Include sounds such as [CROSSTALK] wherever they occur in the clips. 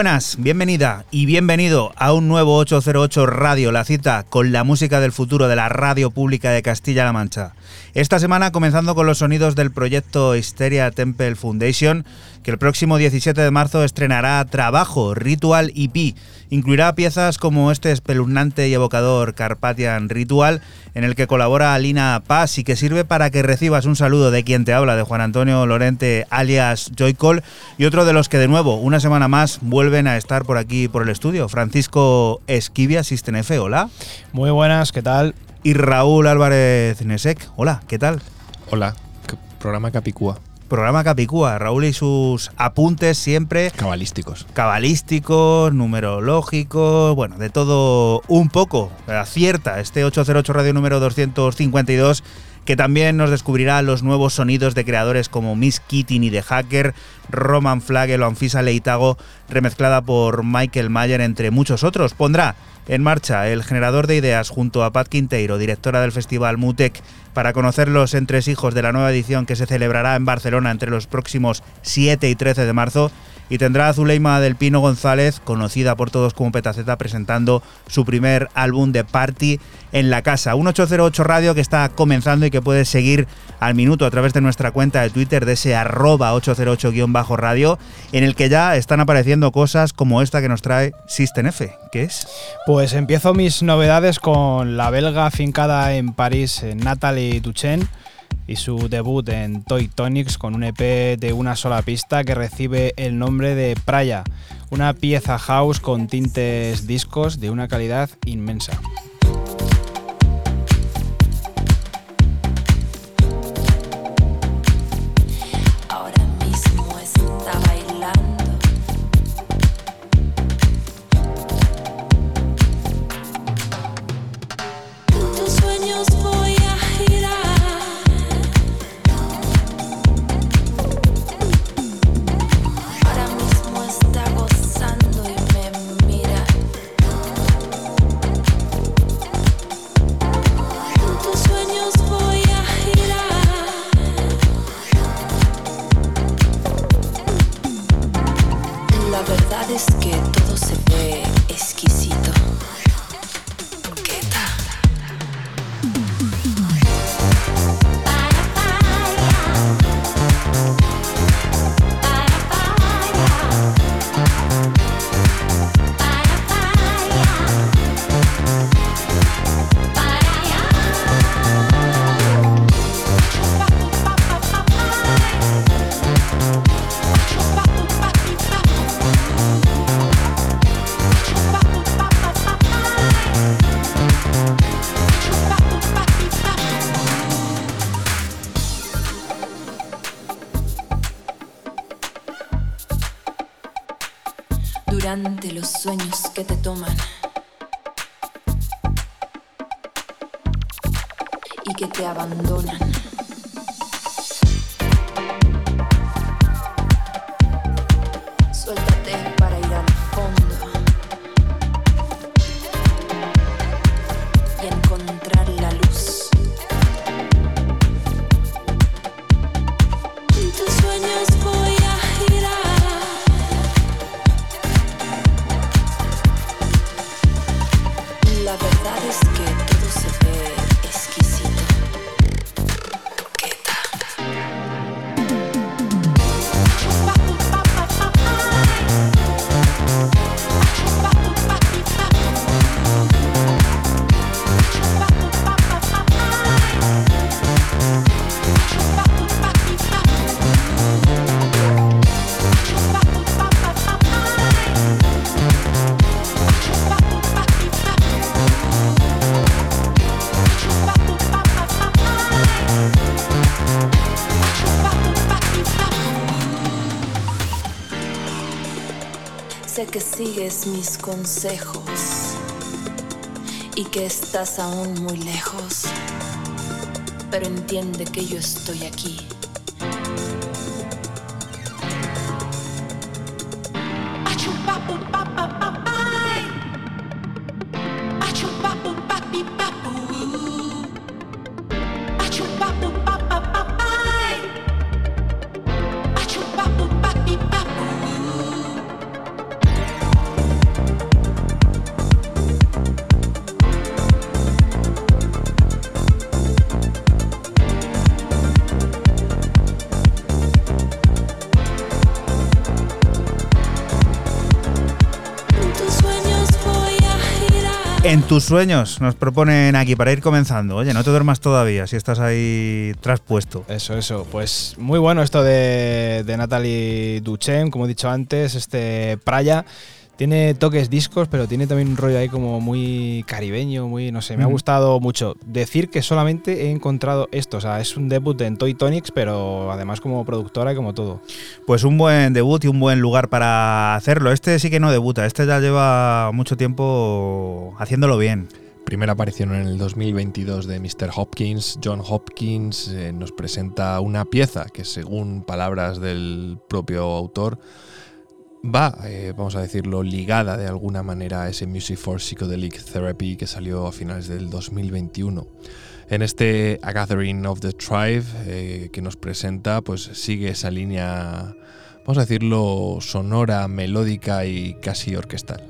Buenas, bienvenida y bienvenido a un nuevo 808 Radio, la cita con la música del futuro de la radio pública de Castilla-La Mancha. Esta semana comenzando con los sonidos del proyecto Hysteria Temple Foundation, que el próximo 17 de marzo estrenará Trabajo, Ritual EP. Incluirá piezas como este espeluznante y evocador Carpathian Ritual, en el que colabora Alina Paz y que sirve para que recibas un saludo de quien te habla, de Juan Antonio Lorente, alias Joycol, y otro de los que de nuevo, una semana más, vuelven a estar por aquí por el estudio. Francisco Esquivia, F. hola. Muy buenas, ¿qué tal? Y Raúl Álvarez Nesek, hola, ¿qué tal? Hola, programa Capicúa. Programa Capicúa, Raúl y sus apuntes siempre. Cabalísticos. Cabalísticos, numerológicos, bueno, de todo un poco. Acierta este 808 Radio número 252 que también nos descubrirá los nuevos sonidos de creadores como Miss Keating y The Hacker, Roman Flagel o Anfisa Leitago, remezclada por Michael Mayer, entre muchos otros. Pondrá en marcha el generador de ideas junto a Pat Quinteiro, directora del festival Mutec, para conocer los entresijos de la nueva edición que se celebrará en Barcelona entre los próximos 7 y 13 de marzo y tendrá a Zuleima del Pino González, conocida por todos como Petaceta, presentando su primer álbum de Party en la casa. Un 808 Radio que está comenzando y que puedes seguir al minuto a través de nuestra cuenta de Twitter de ese arroba 808-radio, en el que ya están apareciendo cosas como esta que nos trae System F. ¿Qué es? Pues empiezo mis novedades con la belga afincada en París, Natalie Duchen y su debut en Toy Tonics con un EP de una sola pista que recibe el nombre de Praya, una pieza house con tintes discos de una calidad inmensa. Mis consejos y que estás aún muy lejos, pero entiende que yo estoy aquí. Tus sueños nos proponen aquí para ir comenzando. Oye, no te duermas todavía si estás ahí traspuesto. Eso, eso. Pues muy bueno esto de, de Natalie Duchen, como he dicho antes, este Praya. Tiene toques discos, pero tiene también un rollo ahí como muy caribeño, muy, no sé, me ha gustado mucho. Decir que solamente he encontrado esto, o sea, es un debut en Toy Tonics, pero además como productora y como todo. Pues un buen debut y un buen lugar para hacerlo. Este sí que no debuta, este ya lleva mucho tiempo haciéndolo bien. Primera aparición en el 2022 de Mr. Hopkins. John Hopkins eh, nos presenta una pieza que según palabras del propio autor va, eh, vamos a decirlo, ligada de alguna manera a ese Music for Psychedelic Therapy que salió a finales del 2021. En este A Gathering of the Tribe eh, que nos presenta, pues sigue esa línea, vamos a decirlo, sonora, melódica y casi orquestal.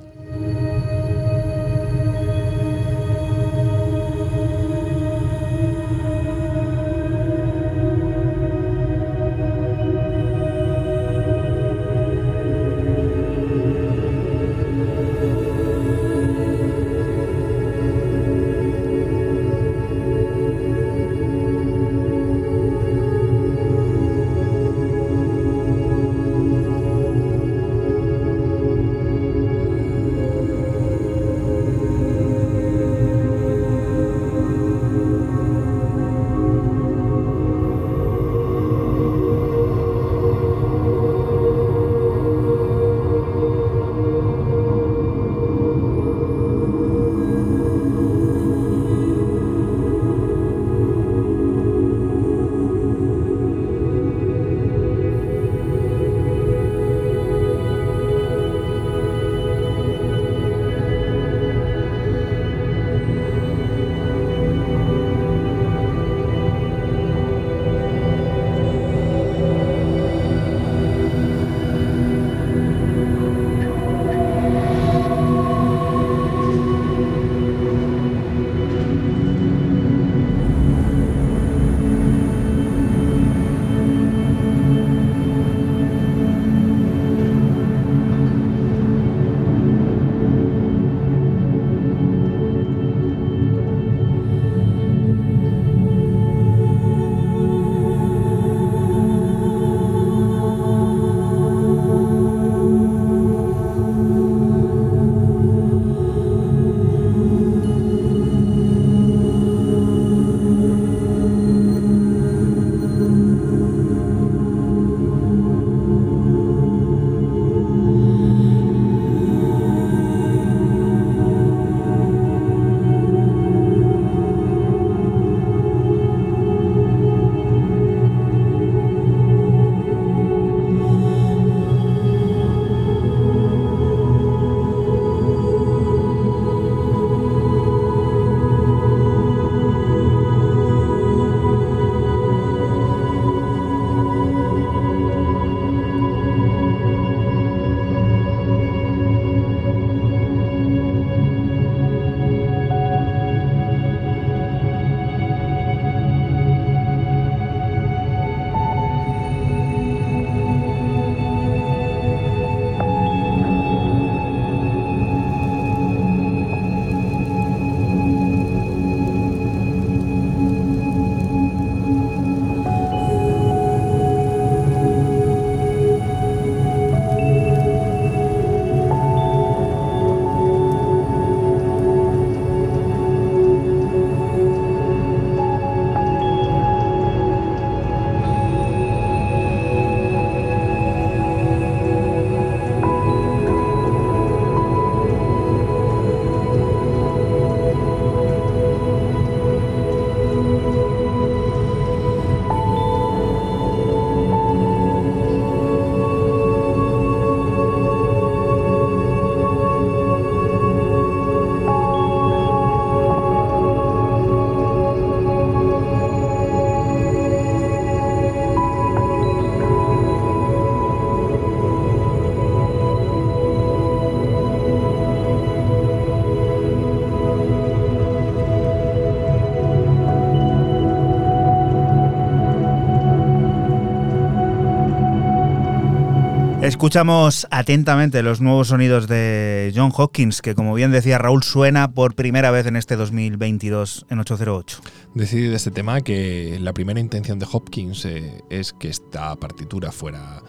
Escuchamos atentamente los nuevos sonidos de John Hopkins, que como bien decía Raúl, suena por primera vez en este 2022 en 808. Decidí de este tema que la primera intención de Hopkins eh, es que esta partitura fuera,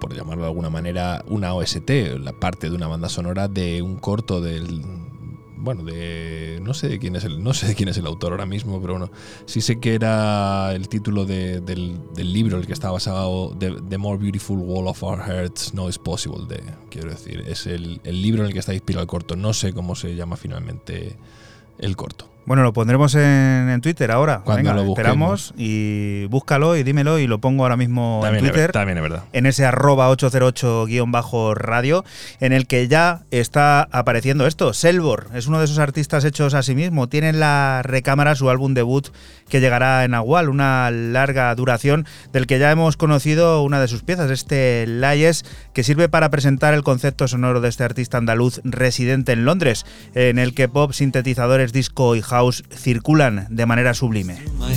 por llamarlo de alguna manera, una OST, la parte de una banda sonora de un corto del bueno, de no sé de quién es el no sé de quién es el autor ahora mismo, pero bueno, sí sé que era el título de- del, libro el que está basado The, The More Beautiful Wall of Our Hearts No Is Possible de quiero decir, es el, el libro en el que está inspirado el corto, no sé cómo se llama finalmente el corto. Bueno, lo pondremos en, en Twitter ahora. Cuando Venga, lo esperamos y búscalo y dímelo y lo pongo ahora mismo También en es, Twitter. también es verdad. en ese arroba 808-radio, en el que ya está apareciendo esto. Selvor es uno de esos artistas hechos a sí mismo. Tiene en la recámara su álbum debut que llegará en Agual, una larga duración del que ya hemos conocido una de sus piezas, este Layes, que sirve para presentar el concepto sonoro de este artista andaluz residente en Londres, en el que pop, sintetizadores, disco y circulan de manera sublime. my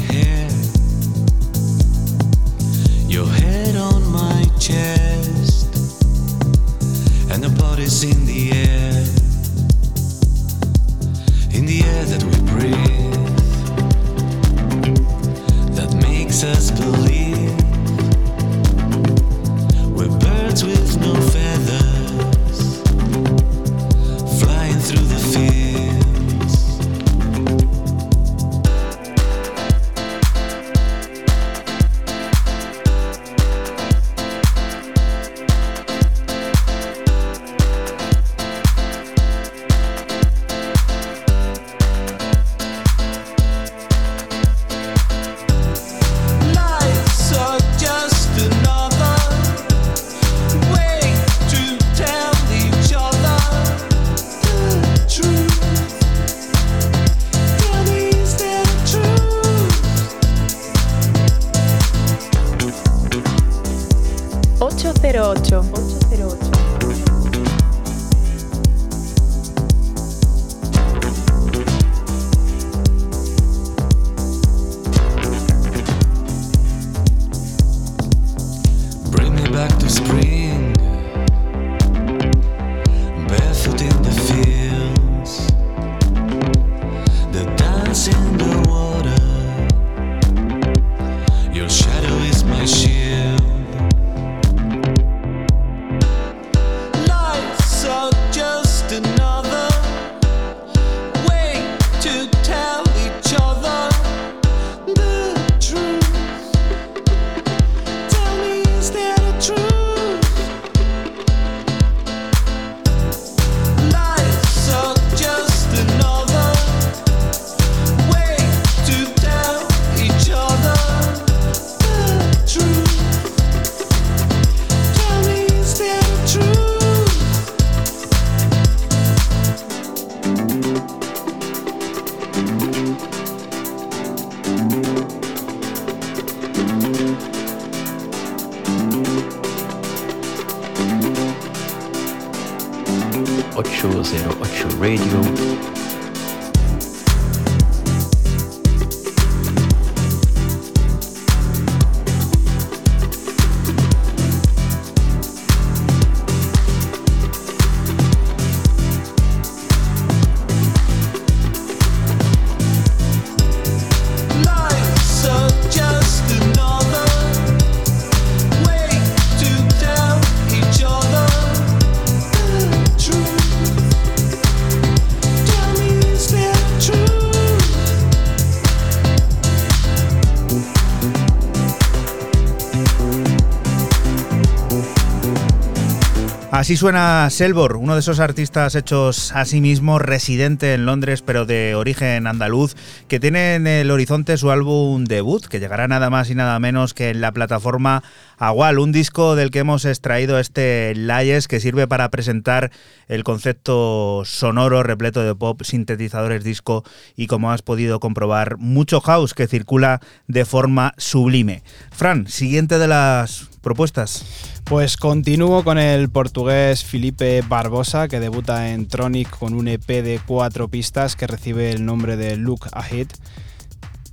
Así suena Selvor, uno de esos artistas hechos a sí mismo, residente en Londres, pero de origen andaluz, que tiene en el horizonte su álbum debut, que llegará nada más y nada menos que en la plataforma Agual, un disco del que hemos extraído este Layes, que sirve para presentar el concepto sonoro repleto de pop, sintetizadores disco y, como has podido comprobar, mucho house que circula de forma sublime. Fran, siguiente de las propuestas. Pues continúo con el portugués Felipe Barbosa, que debuta en Tronic con un EP de cuatro pistas que recibe el nombre de Look Ahead.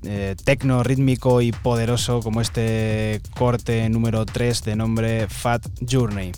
Eh, tecno rítmico y poderoso como este corte número 3 de nombre Fat Journey.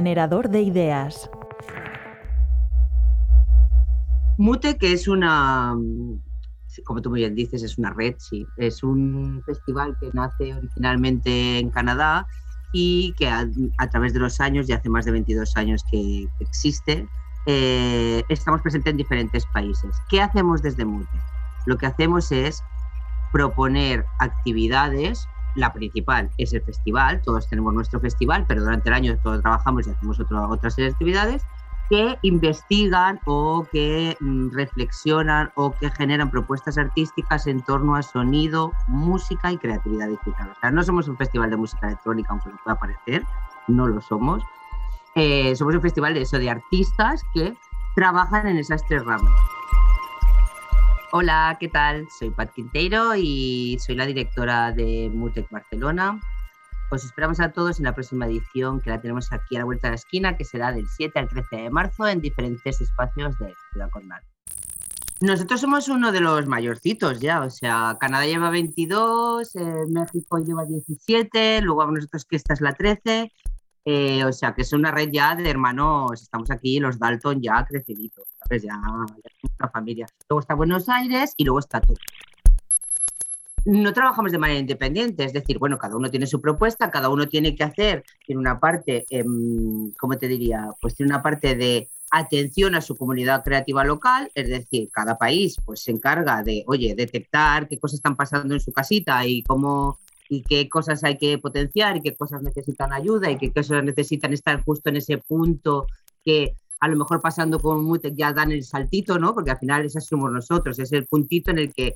Generador de ideas. Mute, que es una, como tú muy bien dices, es una red, sí. Es un festival que nace originalmente en Canadá y que a, través de los años, ya hace más de 22 años que, que existe, eh, estamos presentes en diferentes países. ¿Qué hacemos desde Mute? Lo que hacemos es proponer actividades. La principal es el festival, todos tenemos nuestro festival, pero durante el año todos trabajamos y hacemos otro, otra serie de actividades que investigan o que mm, reflexionan o que generan propuestas artísticas en torno a sonido, música y creatividad digital. No somos un festival de música electrónica, aunque nos pueda parecer, no lo somos. Eh, somos un festival de eso, de artistas que trabajan en esas tres ramas. Hola, ¿qué tal? Soy Pat Quinteiro y soy la directora de Mutec Barcelona. Os esperamos a todos en la próxima edición que la tenemos aquí a la vuelta de la esquina, que será del 7 al 13 de marzo en diferentes espacios de Ciudad Condal. Nosotros somos uno de los mayorcitos ya, o sea, Canadá lleva 22, eh, México lleva 17, luego nosotros que esta es la 13, eh, o sea, que es una red ya de hermanos, estamos aquí los Dalton ya creciditos, ¿sabes? Ya, ya una familia. Luego está Buenos Aires y luego está tú. No trabajamos de manera independiente, es decir, bueno, cada uno tiene su propuesta, cada uno tiene que hacer, tiene una parte, em, ¿cómo te diría? Pues tiene una parte de atención a su comunidad creativa local, es decir, cada país pues se encarga de, oye, detectar qué cosas están pasando en su casita y cómo y qué cosas hay que potenciar y qué cosas necesitan ayuda y qué cosas necesitan estar justo en ese punto que a lo mejor pasando con Mutec ya dan el saltito, ¿no? Porque al final ese somos nosotros, es el puntito en el que,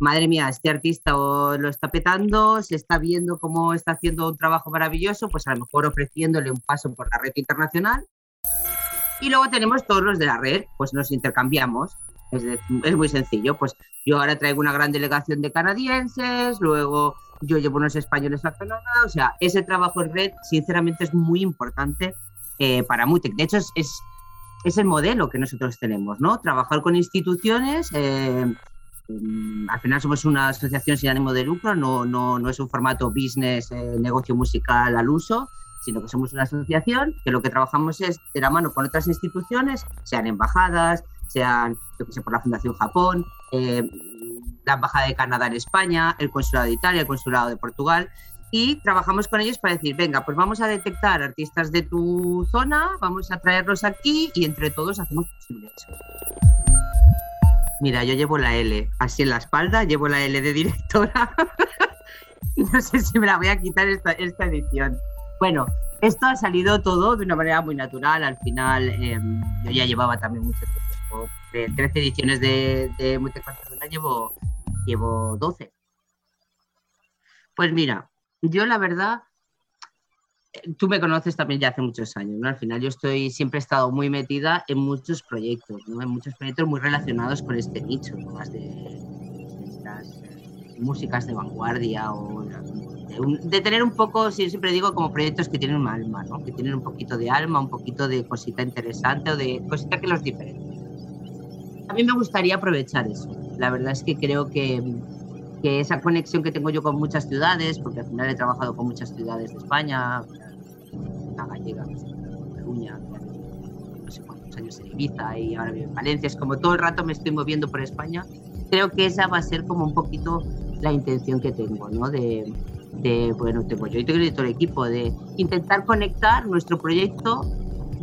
madre mía, este artista o lo está petando, se está viendo cómo está haciendo un trabajo maravilloso, pues a lo mejor ofreciéndole un paso por la red internacional. Y luego tenemos todos los de la red, pues nos intercambiamos. Es, de- es muy sencillo, pues yo ahora traigo una gran delegación de canadienses, luego yo llevo unos españoles a Canadá, o sea, ese trabajo en red, sinceramente, es muy importante eh, para Mutec. De hecho, es, es, es el modelo que nosotros tenemos, ¿no? Trabajar con instituciones. eh, mm, al final somos una asociación sin ánimo de lucro, no, no, no es un formato business, eh, negocio musical al uso, sino que somos una asociación que lo que trabajamos es de la mano con otras instituciones, sean embajadas, sean, yo que sé, por la Fundación Japón, eh, la Embajada de Canadá en España, el Consulado de Italia, el Consulado de Portugal, y trabajamos con ellos para decir, venga, pues vamos a detectar artistas de tu zona, vamos a traerlos aquí y entre todos hacemos posible eso. Mira, yo llevo la L así en la espalda, llevo la L de directora. [LAUGHS] no sé si me la voy a quitar esta, esta edición. Bueno, esto ha salido todo de una manera muy natural. Al final, eh, yo ya llevaba también mucho tiempo. De 13 ediciones de, de llevo, llevo 12. Pues mira, yo la verdad, eh, tú me conoces también ya hace muchos años, ¿no? Al final yo estoy, siempre he estado muy metida en muchos proyectos, ¿no? En muchos proyectos muy relacionados con este nicho, ¿no? Más de, músicas de vanguardia o de, tener un poco, sí, siempre digo, como proyectos que tienen un alma, ¿no? Que tienen un poquito de alma, un poquito de cosita interesante o de cosita que los diferencia. A mí me gustaría aprovechar eso. La verdad es que creo que, que esa conexión que tengo yo con muchas ciudades, porque al final he trabajado con muchas ciudades de España, la gallega, Cataluña, no sé cuántos años en Ibiza y ahora vivo en Valencia, es como todo el rato me estoy moviendo por España. Creo que esa va a ser como un poquito la intención que tengo, ¿no? De, de bueno, tengo yo y tengo todo el equipo, de intentar conectar nuestro proyecto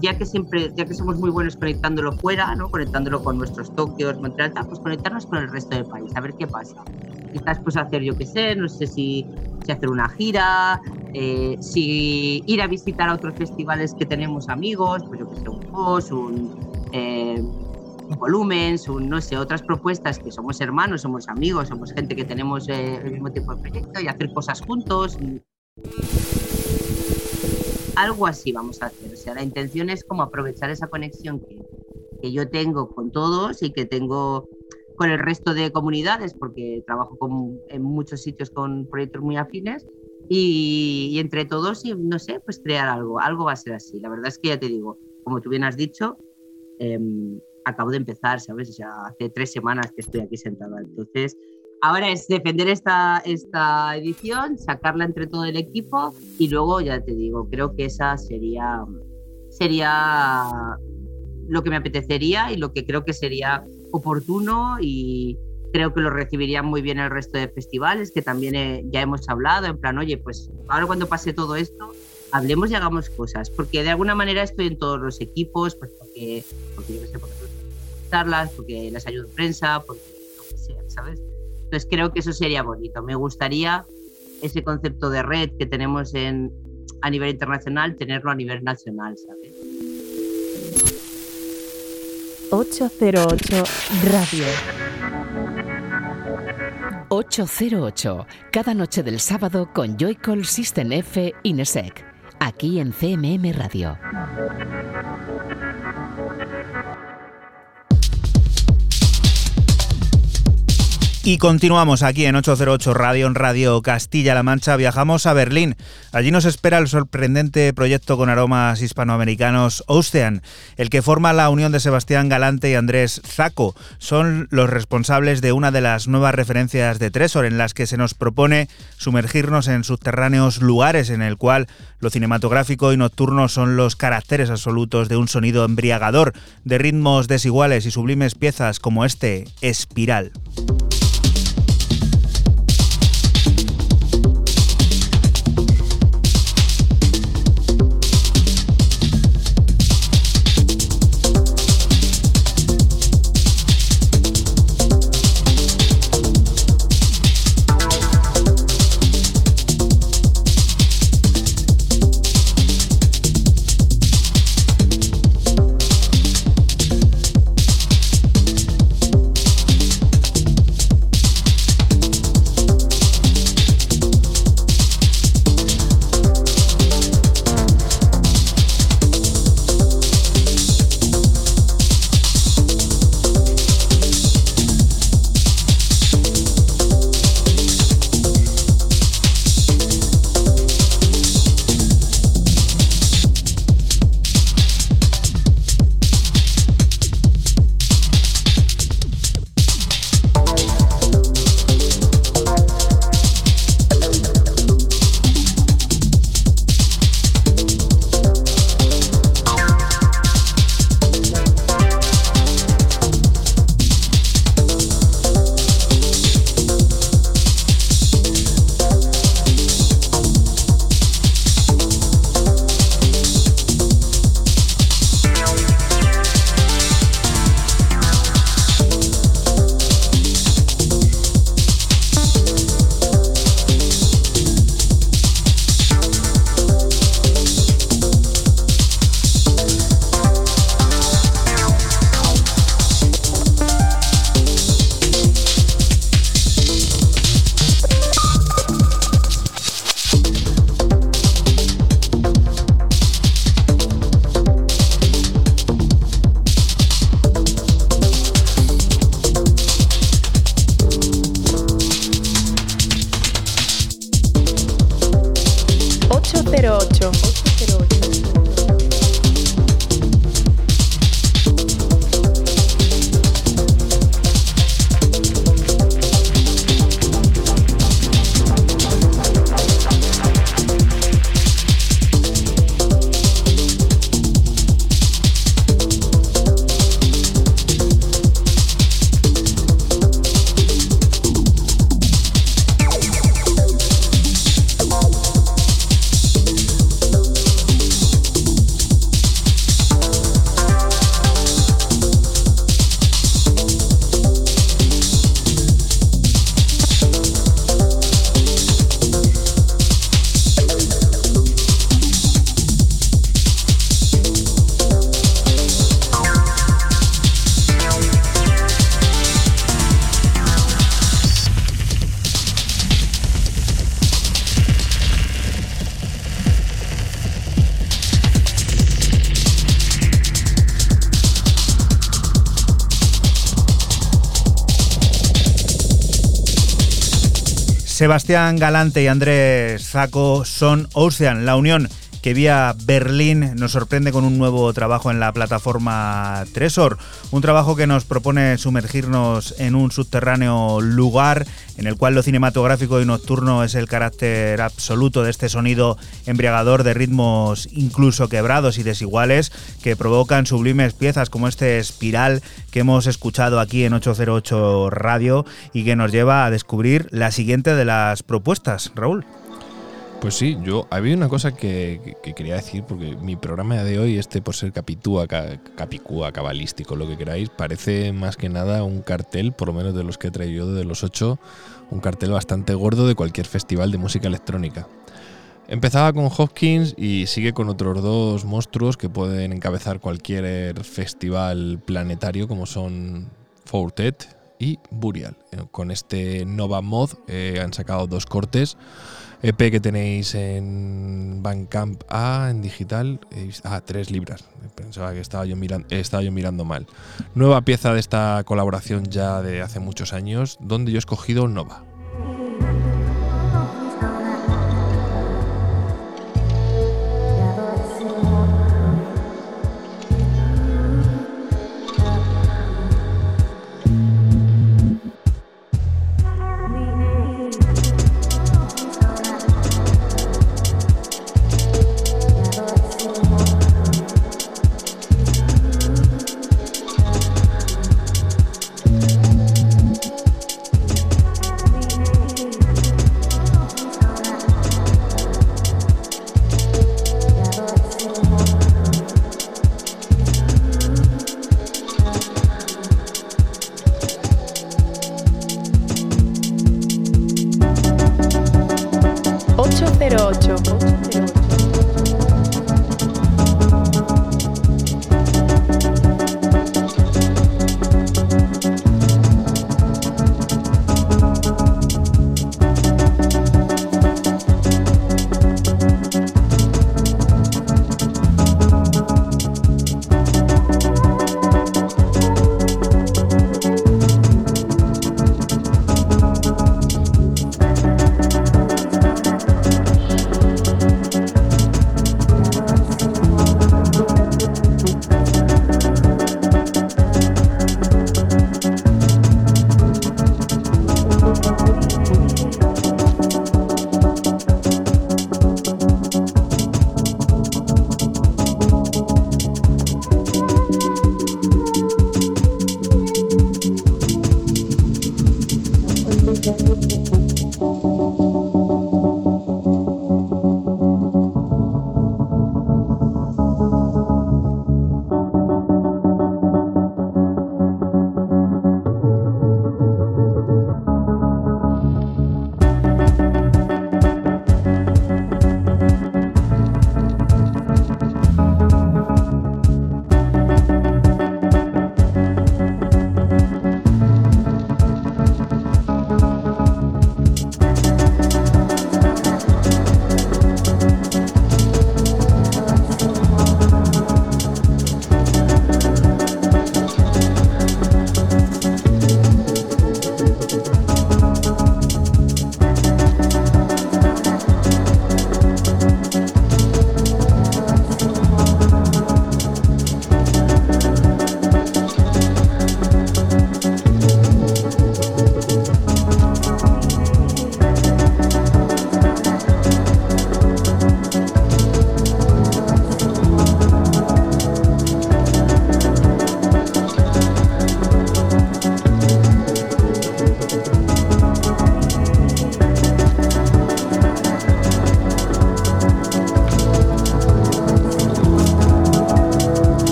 ya que siempre, ya que somos muy buenos conectándolo fuera, ¿no? conectándolo con nuestros Tokios, Montreal, pues conectarnos con el resto del país, a ver qué pasa. Quizás pues hacer, yo qué sé, no sé si, hacer una gira, eh, si ir a visitar a otros festivales que tenemos amigos, pues yo qué sé, un POS, un, eh, un Volumens, un, no sé, otras propuestas que somos hermanos, somos amigos, somos gente que tenemos eh, el mismo tipo de proyecto y hacer cosas juntos. Algo así vamos a hacer. O sea, la intención es como aprovechar esa conexión que, que yo tengo con todos y que tengo con el resto de comunidades, porque trabajo con- en muchos sitios con proyectos muy afines, y, entre todos, y no sé, pues crear algo. Algo va a ser así. La verdad es que ya te digo, como tú bien has dicho, em, acabo de empezar, ¿sabes? O sea, hace tres semanas que estoy aquí sentada. Entonces, ahora es defender esta, esta edición, sacarla entre todo el equipo y luego, ya te digo, creo que esa sería sería lo que me apetecería y lo que creo que sería oportuno y creo que lo recibirían muy bien el resto de festivales, que también eh, ya hemos hablado, en plan, oye, pues ahora cuando pase todo esto, hablemos y hagamos cosas, porque de alguna manera estoy en todos los equipos, pues porque, porque yo qué sé, porque charlas, porque les ayudo en prensa, porque lo que sea, ¿sabes? Entonces creo que eso sería bonito. Me gustaría ese concepto de red que tenemos en, a nivel internacional, tenerlo a nivel nacional, ¿sabes? 808 Radio. 808, cada noche del sábado con Joycall System F Inesec, aquí en CMM Radio. Y continuamos aquí en 808 Radio, en Radio Castilla-La Mancha. Viajamos a Berlín. Allí nos espera el sorprendente proyecto con aromas hispanoamericanos Ocean, el que forma la unión de Sebastián Galante y Andrés Zaco. Son los responsables de una de las nuevas referencias de Tresor, en las que se nos propone sumergirnos en subterráneos lugares en el cual lo cinematográfico y nocturno son los caracteres absolutos de un sonido embriagador, de ritmos desiguales y sublimes piezas como este, Espiral. Sebastián Galante y Andrés Zaco son Ocean, la unión que vía Berlín nos sorprende con un nuevo trabajo en la plataforma Tresor, un trabajo que nos propone sumergirnos en un subterráneo lugar en el cual lo cinematográfico y nocturno es el carácter absoluto de este sonido embriagador de ritmos incluso quebrados y desiguales que provocan sublimes piezas como este espiral que hemos escuchado aquí en 808 Radio y que nos lleva a descubrir la siguiente de las propuestas, Raúl. Pues sí, yo había una cosa que, que quería decir, porque mi programa de hoy, este por ser capitúa, ca- capicúa, cabalístico, lo que queráis, parece más que nada un cartel, por lo menos de los que he traído de los ocho, un cartel bastante gordo de cualquier festival de música electrónica. Empezaba con Hopkins y sigue con otros dos monstruos que pueden encabezar cualquier festival planetario, como son Fortet y Burial. Eh, Con este Nova Mod eh, han sacado dos cortes. EP que tenéis en Bandcamp A, en digital. Ah, tres libras. Pensaba que estaba yo, miran- eh, estaba yo mirando mal. Nueva pieza de esta colaboración ya de hace muchos años, donde yo he escogido Nova.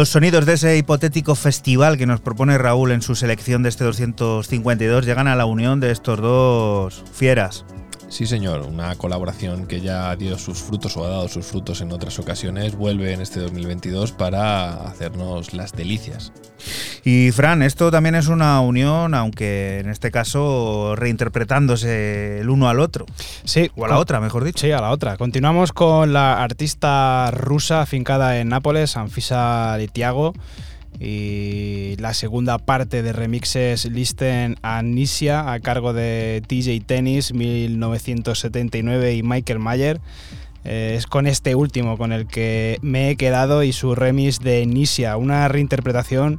Los sonidos de ese hipotético festival que nos propone Raúl en su selección de este 252 llegan a la unión de estos dos fieras. Sí, señor, una colaboración que ya dio sus frutos o ha dado sus frutos en otras ocasiones, vuelve en este 2022 para hacernos las delicias. Y Fran, esto también es una unión, aunque en este caso reinterpretándose el uno al otro. Sí. O a la con- otra, mejor dicho. Sí, a la otra. Continuamos con la artista rusa afincada en Nápoles, Anfisa Litiago. Y la segunda parte de remixes Listen a Nisia a cargo de TJ Tennis 1979 y Michael Mayer. Eh, es con este último con el que me he quedado y su remix de Nisia, una reinterpretación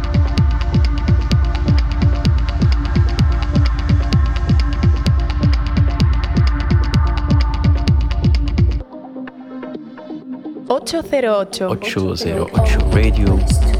Ocho cero ocho. 808 Radio.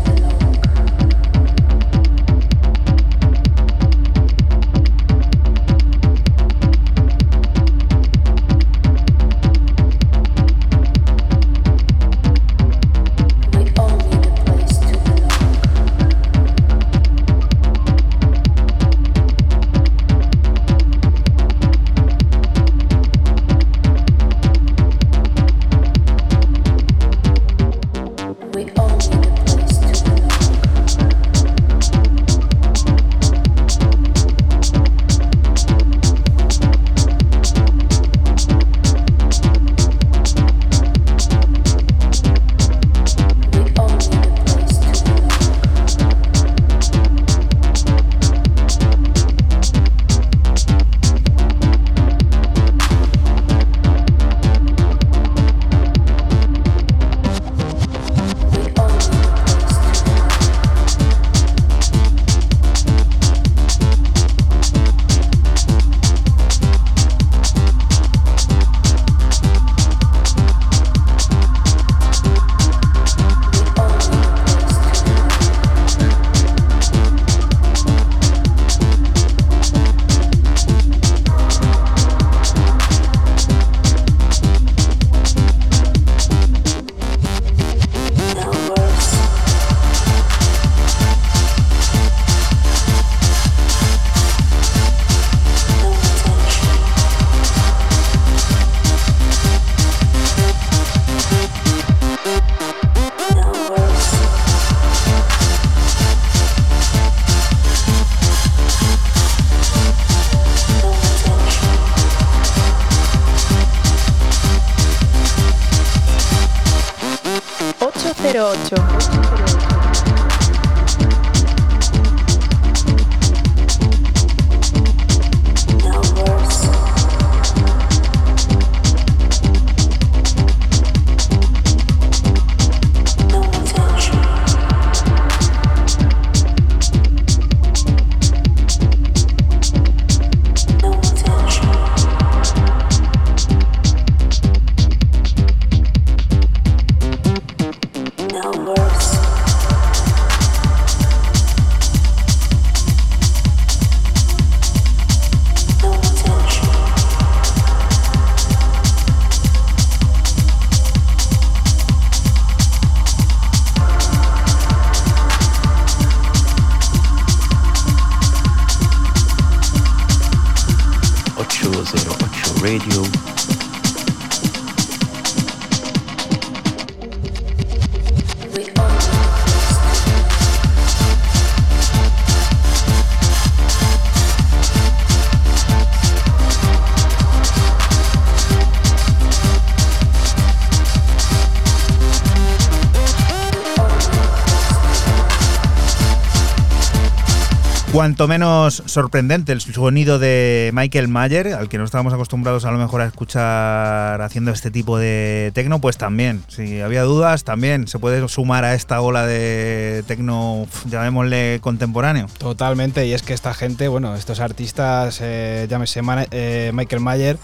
Cuanto menos sorprendente el sonido de Michael Mayer, al que no estábamos acostumbrados a lo mejor a escuchar haciendo este tipo de tecno, pues también, si había dudas, también se puede sumar a esta ola de tecno, llamémosle contemporáneo. Totalmente, y es que esta gente, bueno, estos artistas, eh, llámese eh, Michael Mayer,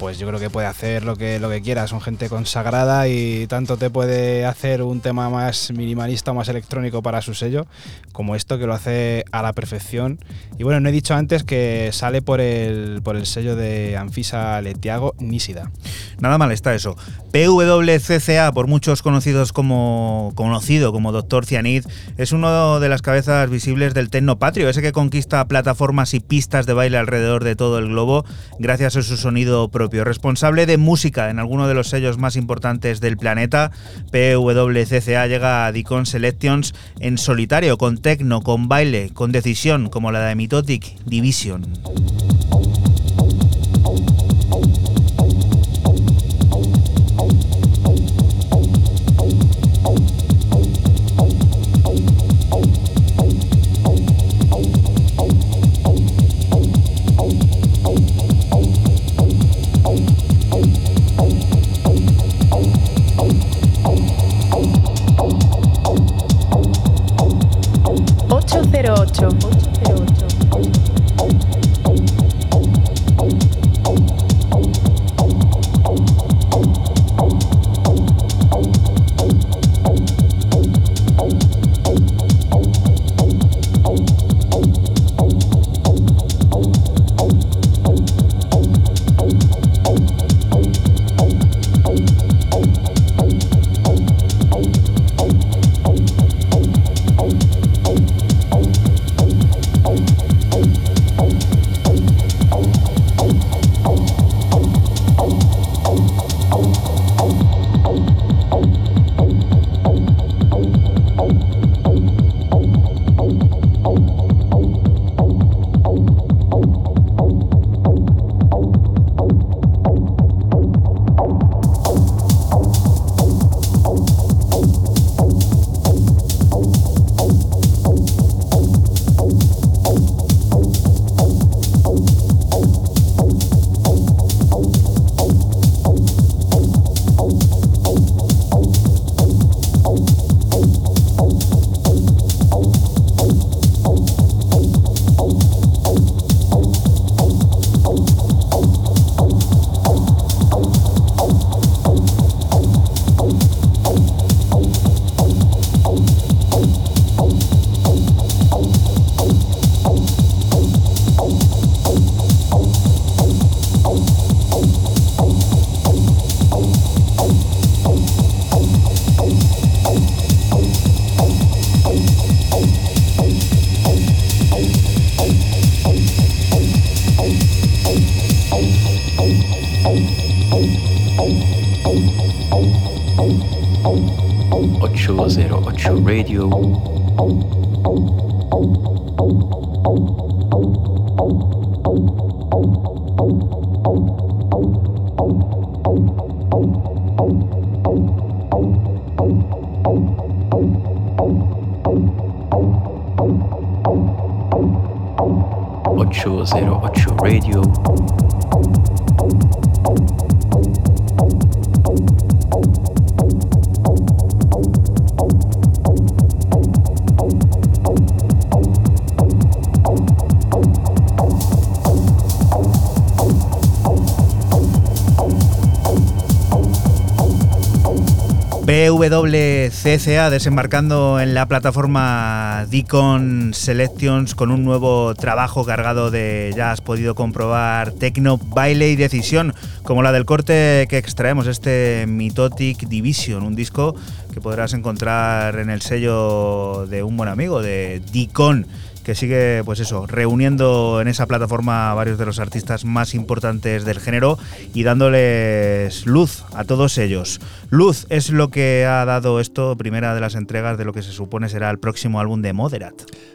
pues yo creo que puede hacer lo que, lo que quiera, son gente consagrada y tanto te puede hacer un tema más minimalista o más electrónico para su sello, como esto que lo hace a la perfección. Y bueno, no he dicho antes que sale por el, por el sello de Anfisa Letiago Nísida. Nada mal está eso. PWCCA, por muchos conocidos como conocido como Dr. Cianid, es uno de las cabezas visibles del Tecno Patrio, ese que conquista plataformas y pistas de baile alrededor de todo el globo gracias a su sonido propio. Responsable de música en alguno de los sellos más importantes del planeta, PWCCA llega a Dicon Selections en solitario, con techno, con baile, con decisión, como la de Mitotic Division. 808. WCCA desembarcando en la plataforma Deacon Selections con un nuevo trabajo cargado de, ya has podido comprobar, tecno, baile y decisión, como la del corte que extraemos, este Mitotic Division, un disco que podrás encontrar en el sello de un buen amigo, de Deacon que sigue, pues eso, reuniendo en esa plataforma a varios de los artistas más importantes del género y dándoles luz a todos ellos. Luz es lo que ha dado esto, primera de las entregas de lo que se supone será el próximo álbum de Moderat.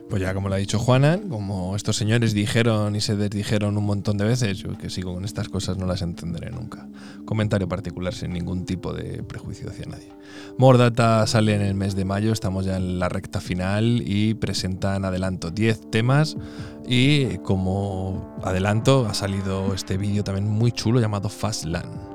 Pues ya como lo ha dicho Juana, como estos señores dijeron y se desdijeron un montón de veces, yo que sigo con estas cosas no las entenderé nunca. Comentario particular sin ningún tipo de prejuicio hacia nadie. Mordata sale en el mes de mayo, estamos ya en la recta final y presentan adelanto 10 temas y como adelanto ha salido este vídeo también muy chulo llamado Fastland.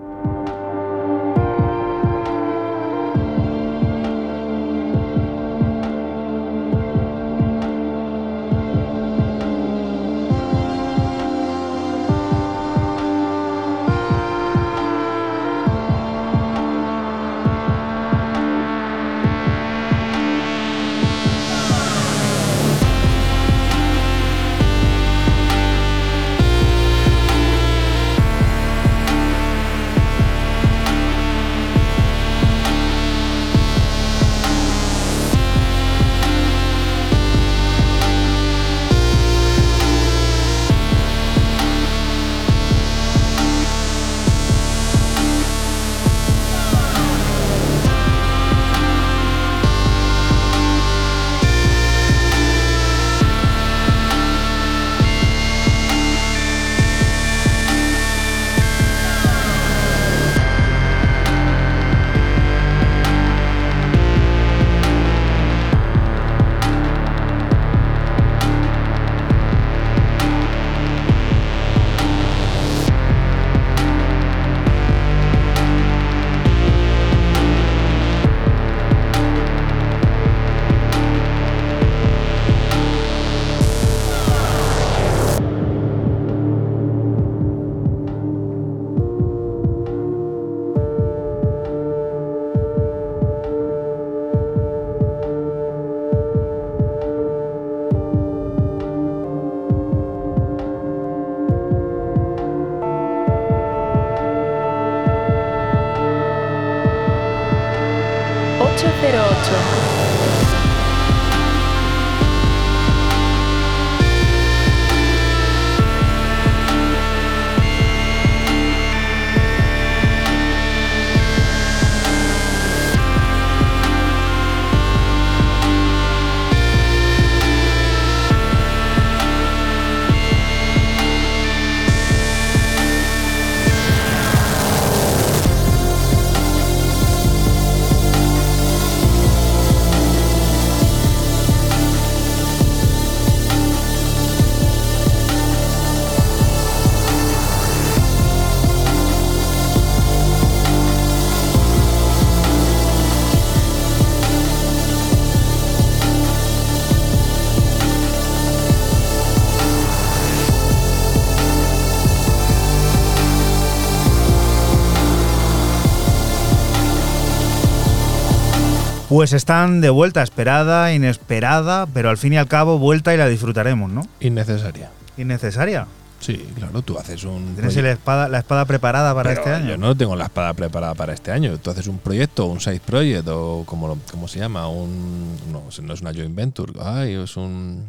Pues están de vuelta, esperada, inesperada, pero al fin y al cabo vuelta y la disfrutaremos, ¿no? Innecesaria. ¿Innecesaria? Sí, claro, tú haces un. ¿Tienes la espada, la espada preparada para Pero este año? Yo no tengo la espada preparada para este año. Tú haces un proyecto, un side project, o como, ¿cómo se llama? Un. No, no es una joint venture. Ay, es un.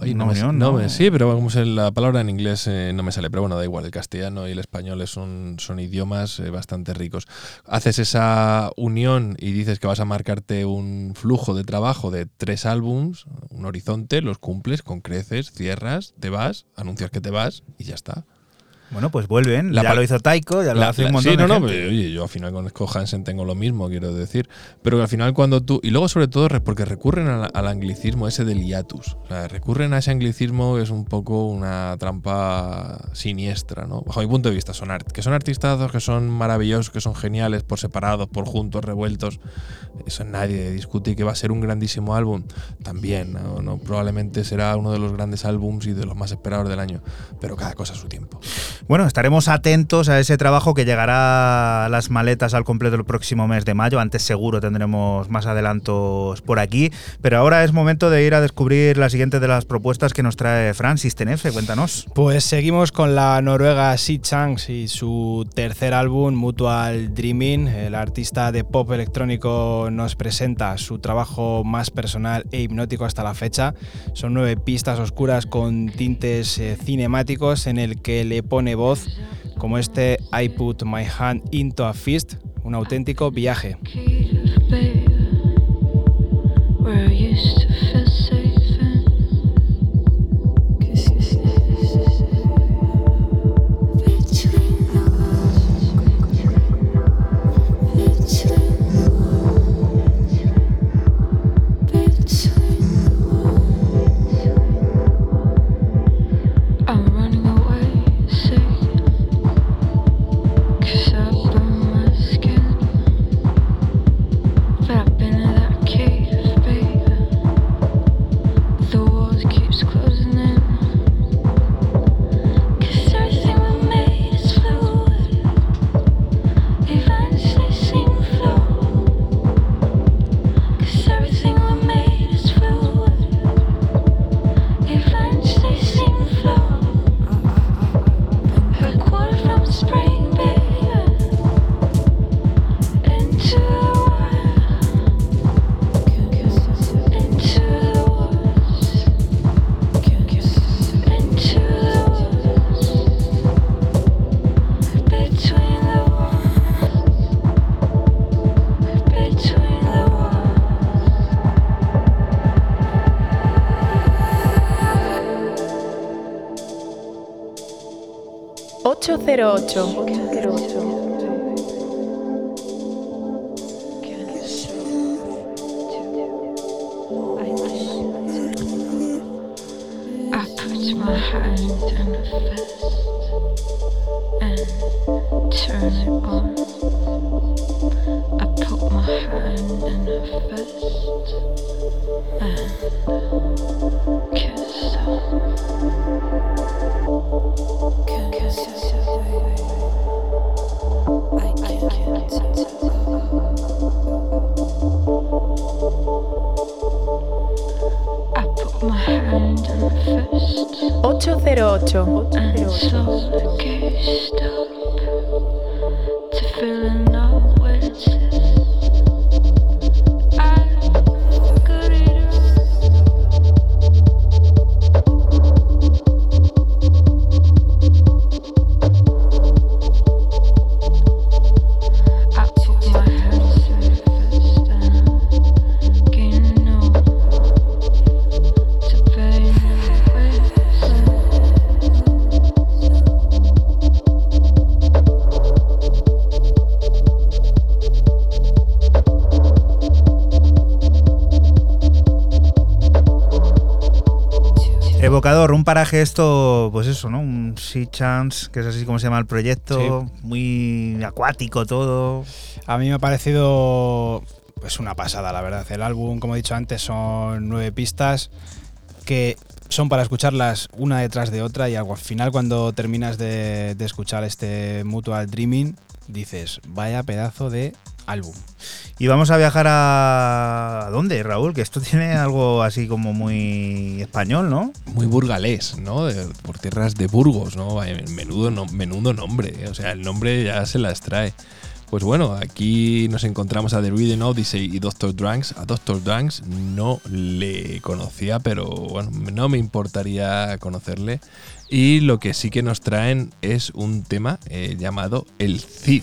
Ay, no me- unión, no ¿no? me- sí, pero como se- la palabra en inglés eh, no me sale. Pero bueno, da igual. El castellano y el español son, son idiomas eh, bastante ricos. Haces esa unión y dices que vas a marcarte un flujo de trabajo de tres álbums, un horizonte, los cumples con creces, cierras, te vas, anuncias que te vas y ya está. Bueno, pues vuelven. La ya lo hizo Taiko, ya lo La- hace un montón sí, de no, no, gente. pero, oye, yo al final con Scott Hansen tengo lo mismo, quiero decir. Pero que al final cuando tú... Y luego sobre todo porque recurren al, al anglicismo ese del hiatus. O sea, recurren a ese anglicismo que es un poco una trampa siniestra, ¿no? Bajo mi punto de vista, son art que son artistazos, que son maravillosos, que son geniales por separados, por juntos, revueltos. Eso nadie discute y que va a ser un grandísimo álbum. También, ¿no? No, probablemente será uno de los grandes álbums y de los más esperados del año. Pero cada cosa a su tiempo. Bueno, estaremos atentos a ese trabajo que llegará a las maletas al completo el próximo mes de mayo. Antes seguro tendremos más adelantos por aquí. Pero ahora es momento de ir a descubrir la siguiente de las propuestas que nos trae Francis Tenefe. Cuéntanos. Pues seguimos con la noruega Si Changs y su tercer álbum, Mutual Dreaming. El artista de pop electrónico nos presenta su trabajo más personal e hipnótico hasta la fecha. Son nueve pistas oscuras con tintes eh, cinemáticos en el que le pone voz, como este I Put My Hand Into a Fist, un auténtico viaje. 08. Esto, pues eso, ¿no? Un Sea Chance, que es así como se llama el proyecto, muy acuático todo. A mí me ha parecido pues una pasada, la verdad. El álbum, como he dicho antes, son nueve pistas que son para escucharlas una detrás de otra y al final cuando terminas de, de escuchar este Mutual Dreaming dices, vaya pedazo de álbum. Y vamos a viajar a... ¿a dónde, Raúl? Que esto [LAUGHS] tiene algo así como muy español, ¿no? Muy burgalés, ¿no? Por tierras de Burgos, ¿no? Menudo, no- menudo nombre, ¿eh? o sea, el nombre ya se las trae. Pues bueno, aquí nos encontramos a The Reading Odyssey y Dr. Drunks. A Dr. Drunks no le conocía, pero bueno, no me importaría conocerle. Y lo que sí que nos traen es un tema eh, llamado El Cid.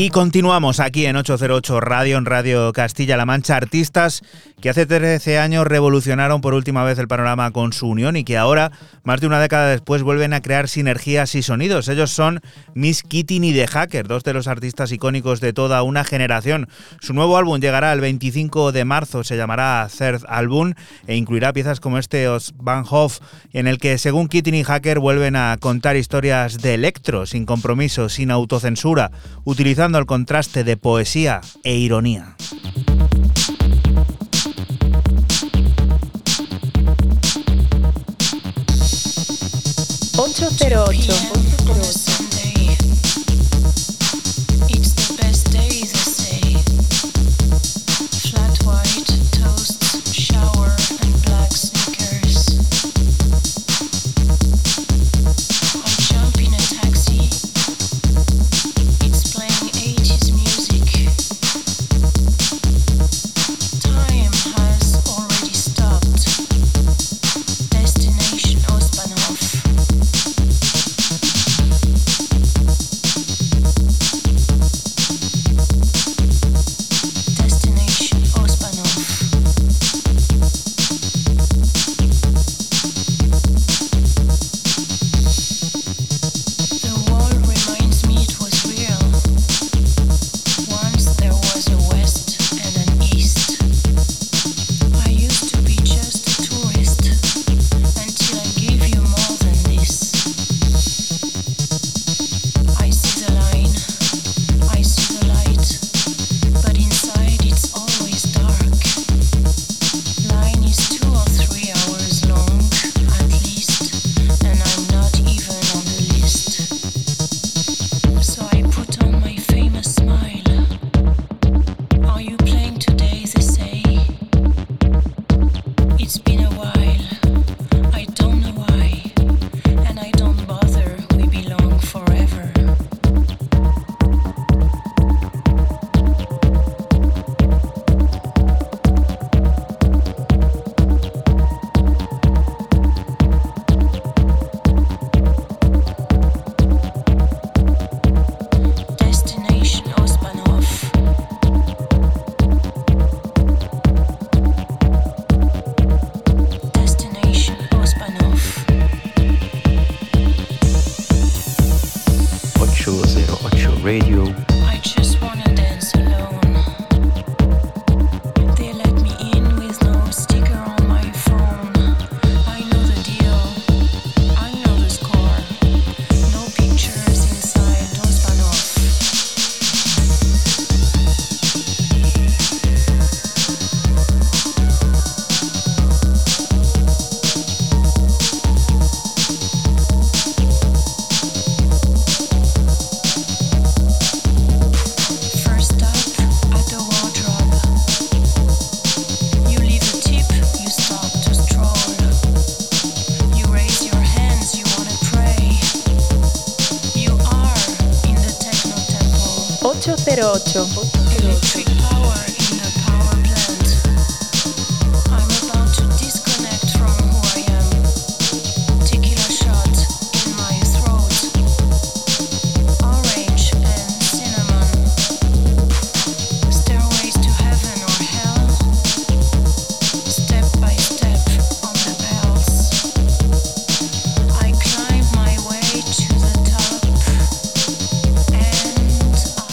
Y continuamos aquí en 808 Radio, en Radio Castilla-La Mancha, artistas que hace 13 años revolucionaron por última vez el panorama con su unión y que ahora, más de una década después, vuelven a crear sinergias y sonidos. Ellos son Miss Keating y The Hacker, dos de los artistas icónicos de toda una generación. Su nuevo álbum llegará el 25 de marzo, se llamará Third Album e incluirá piezas como este Os Van Hoff, en el que, según Keating y Hacker, vuelven a contar historias de electro, sin compromiso, sin autocensura, utilizando el contraste de poesía e ironía. 808.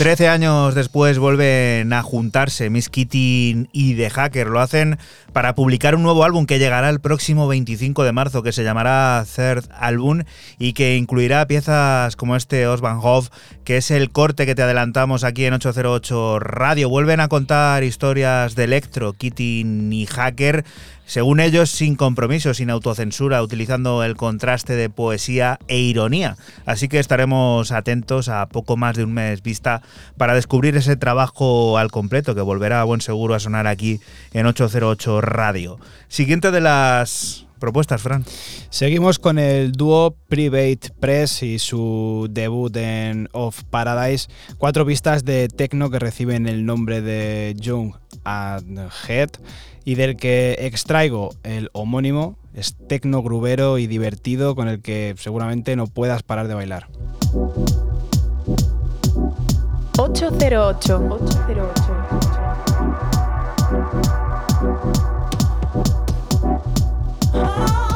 13 años después vuelven a juntarse Miss Keating y The Hacker. Lo hacen para publicar un nuevo álbum que llegará el próximo 25 de marzo, que se llamará Third Album y que incluirá piezas como este Osvan Hoff, que es el corte que te adelantamos aquí en 808 Radio. Vuelven a contar historias de electro, Keating y Hacker. Según ellos, sin compromiso, sin autocensura, utilizando el contraste de poesía e ironía. Así que estaremos atentos a poco más de un mes vista para descubrir ese trabajo al completo que volverá a buen seguro a sonar aquí en 808 Radio. Siguiente de las propuestas, Fran. Seguimos con el dúo Private Press y su debut en Of Paradise. Cuatro pistas de techno que reciben el nombre de Young and Head y del que extraigo el homónimo. Es techno grubero y divertido con el que seguramente no puedas parar de bailar. 808. 808. Oh.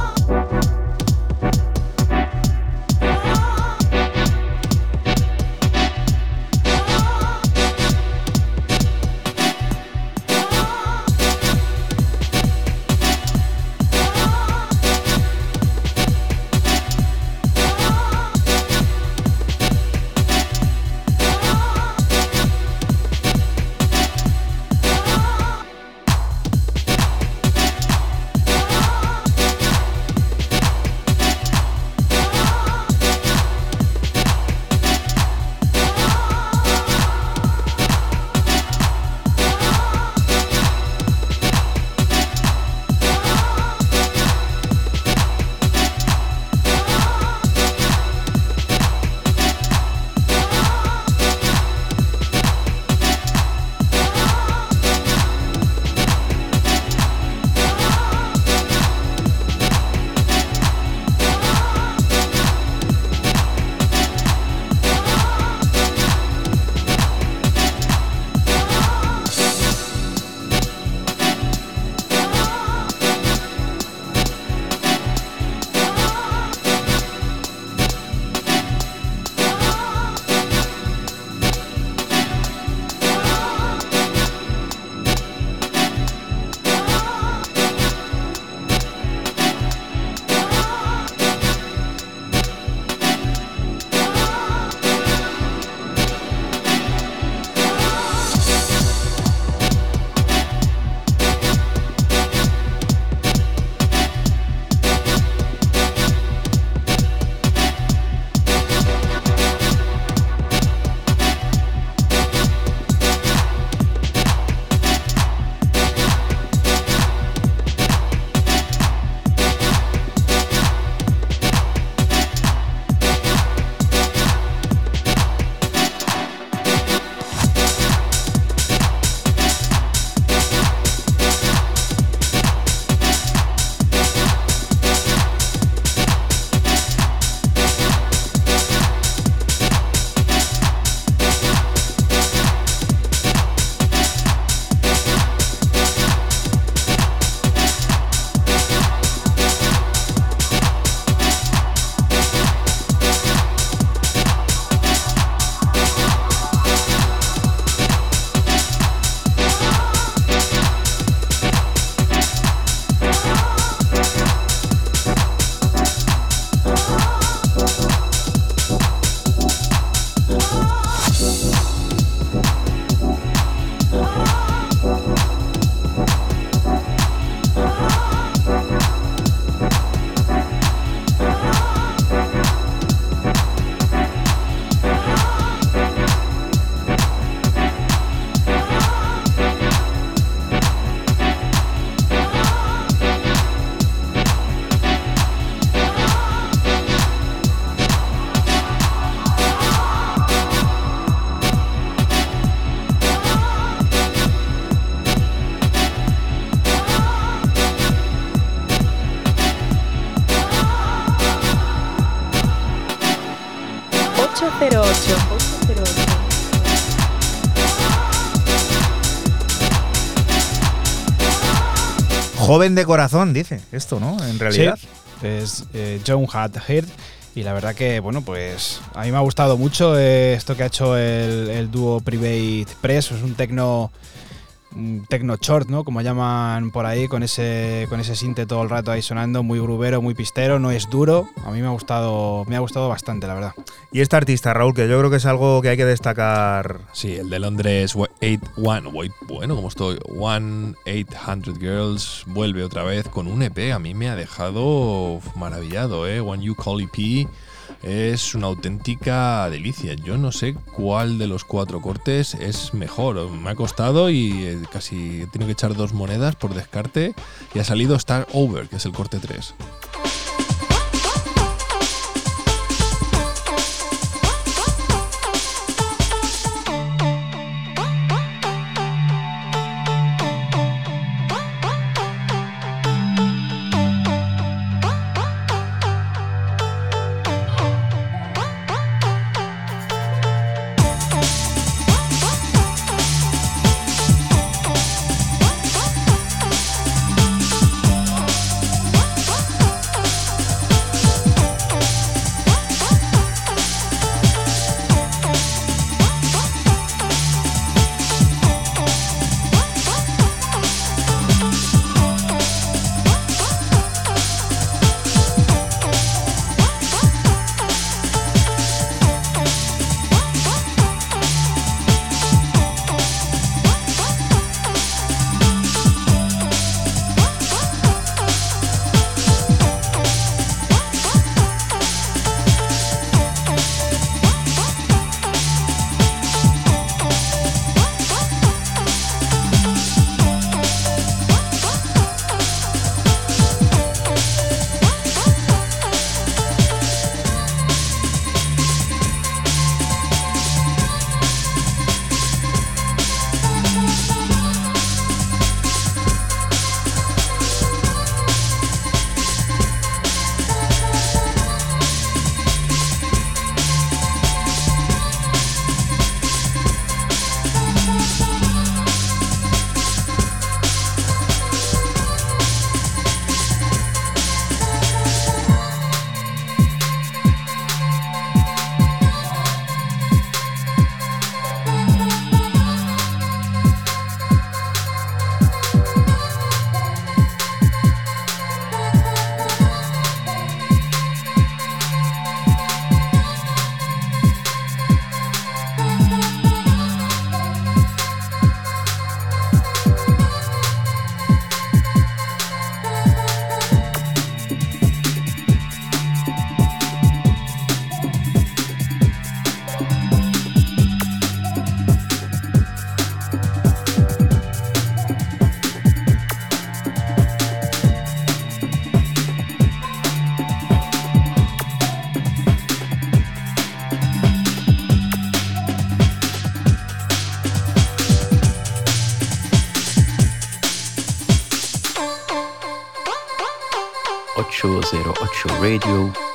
Joven de corazón, dice esto, ¿no? En realidad. Sí, es eh, John Hat Heard. Y la verdad que, bueno, pues a mí me ha gustado mucho eh, esto que ha hecho el, el dúo Private Press. Es un tecno techno short, ¿no? Como llaman por ahí, con ese, con ese sinte todo el rato ahí sonando, muy grubero, muy pistero, no es duro. A mí me ha gustado, me ha gustado bastante, la verdad. Y este artista, Raúl, que yo creo que es algo que hay que destacar. Sí, el de Londres, 81, bueno, como estoy, 1800 Girls, vuelve otra vez con un EP. A mí me ha dejado maravillado, ¿eh? One You Call EP es una auténtica delicia. Yo no sé cuál de los cuatro cortes es mejor. Me ha costado y eh, casi he tenido que echar dos monedas por descarte y ha salido Star Over, que es el corte 3. 808 Radio.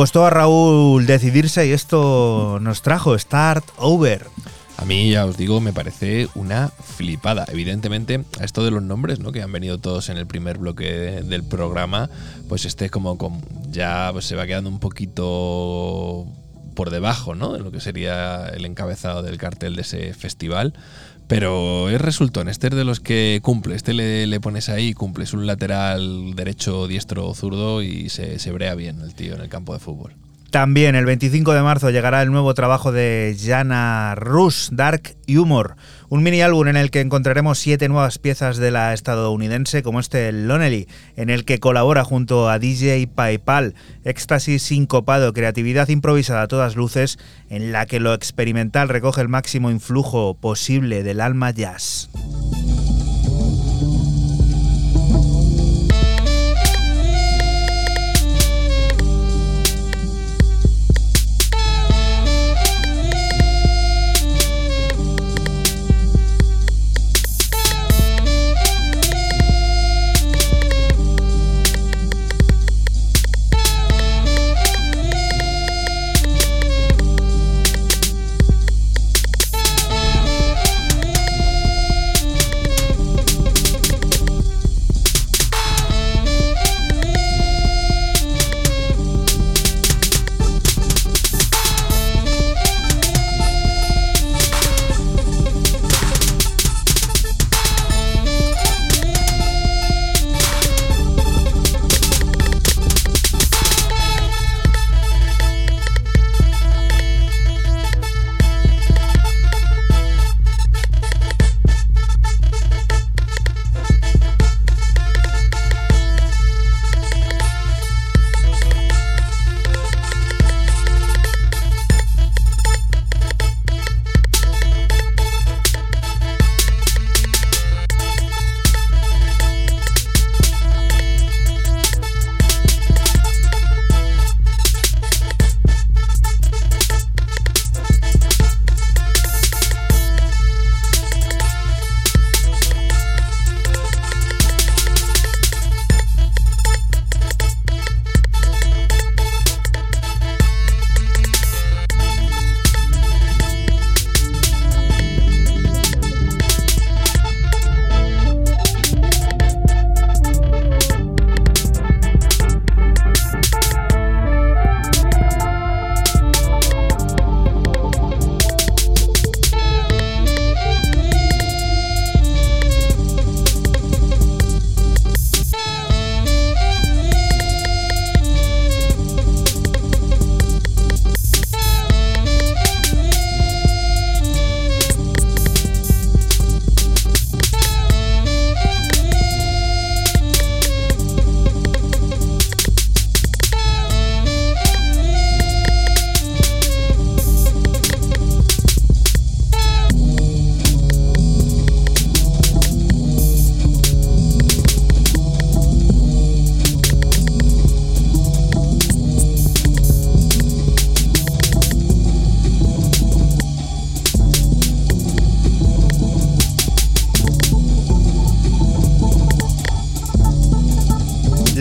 Costó a Raúl decidirse y esto nos trajo Start Over. A mí, ya os digo, me parece una flipada. Evidentemente, a esto de los nombres, ¿no? Que han venido todos en el primer bloque del programa, pues este como, ya pues, se va quedando un poquito por debajo, ¿no? De lo que sería el encabezado del cartel de ese festival. Pero es resultón, este es de los que cumple. Este le, le pones ahí, cumples un lateral derecho, diestro zurdo y se, se brea bien el tío en el campo de fútbol. También el 25 de marzo llegará el nuevo trabajo de Jana Rush, Dark Humor, un mini álbum en el que encontraremos siete nuevas piezas de la estadounidense, como este Lonely, en el que colabora junto a DJ PayPal, éxtasis sincopado, creatividad improvisada a todas luces, en la que lo experimental recoge el máximo influjo posible del alma jazz.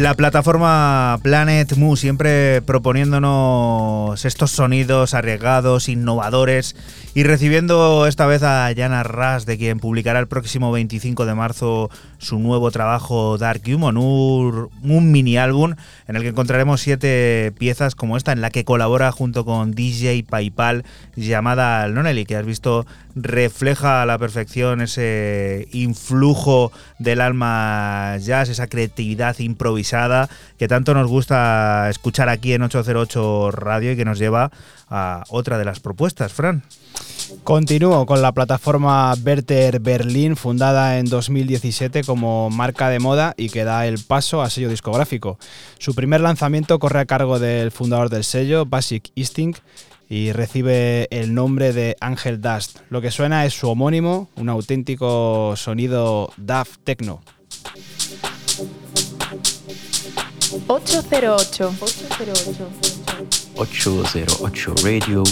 La plataforma Planet Mu siempre proponiéndonos estos sonidos arriesgados, innovadores y recibiendo esta vez a Jana Ras, de quien publicará el próximo 25 de marzo su nuevo trabajo Dark Human, un, mini álbum en el que encontraremos siete piezas como esta, en la que colabora junto con DJ PayPal llamada Lonely, que has visto refleja a la perfección ese influjo del alma jazz, esa creatividad improvisada que tanto nos gusta escuchar aquí en 808 Radio y que nos lleva a otra de las propuestas, Fran. Continúo con la plataforma Werther Berlin, fundada en 2017 como marca de moda y que da el paso a sello discográfico. Su primer lanzamiento corre a cargo del fundador del sello, Basic Instinct, y recibe el nombre de Angel Dust. Lo que suena es su homónimo, un auténtico sonido Daft Techno. 808. 808 Radio.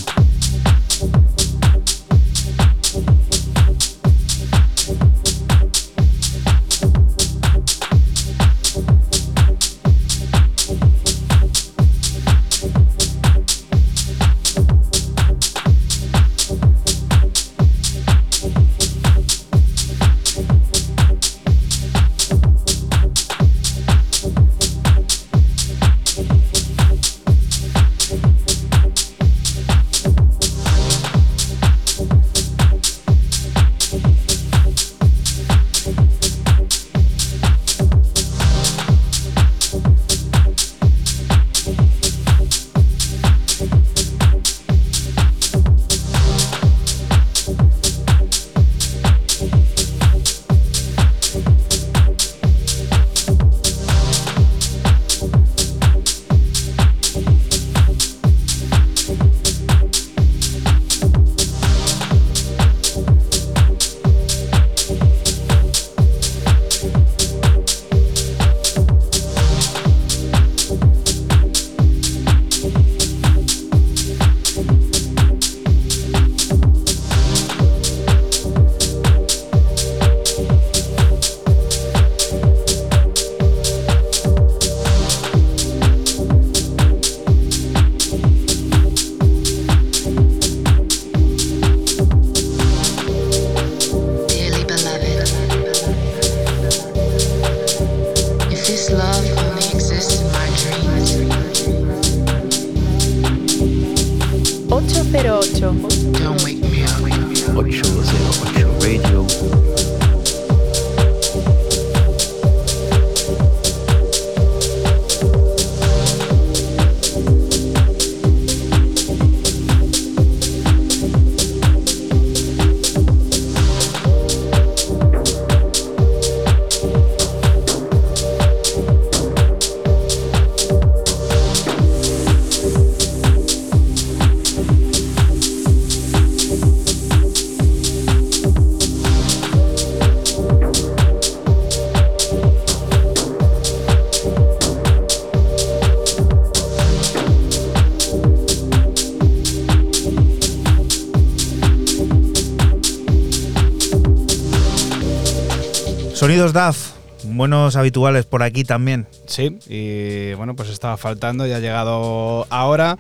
Sonidos DAF, buenos habituales por aquí también. Sí, y bueno, pues estaba faltando, ya ha llegado ahora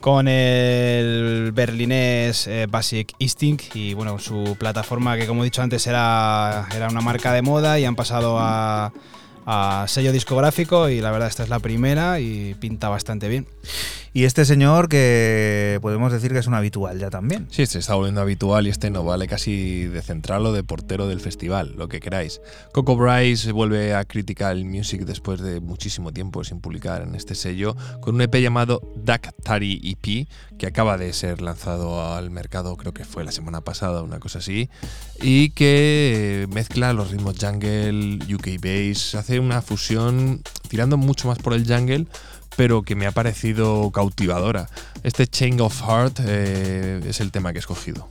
con el berlinés eh, Basic Instinct y bueno, su plataforma que como he dicho antes era, era una marca de moda y han pasado a, a sello discográfico y la verdad esta es la primera y pinta bastante bien. Y este señor que podemos decir que es un habitual ya también. Sí, se está volviendo habitual y este no vale casi de central o de portero del festival, lo que queráis. Coco Bryce vuelve a Critical Music después de muchísimo tiempo sin publicar en este sello, con un EP llamado Duck Tari EP, que acaba de ser lanzado al mercado, creo que fue la semana pasada, una cosa así, y que mezcla los ritmos jungle, UK bass, hace una fusión tirando mucho más por el jungle, pero que me ha parecido cautivadora. Este Chain of Heart eh, es el tema que he escogido.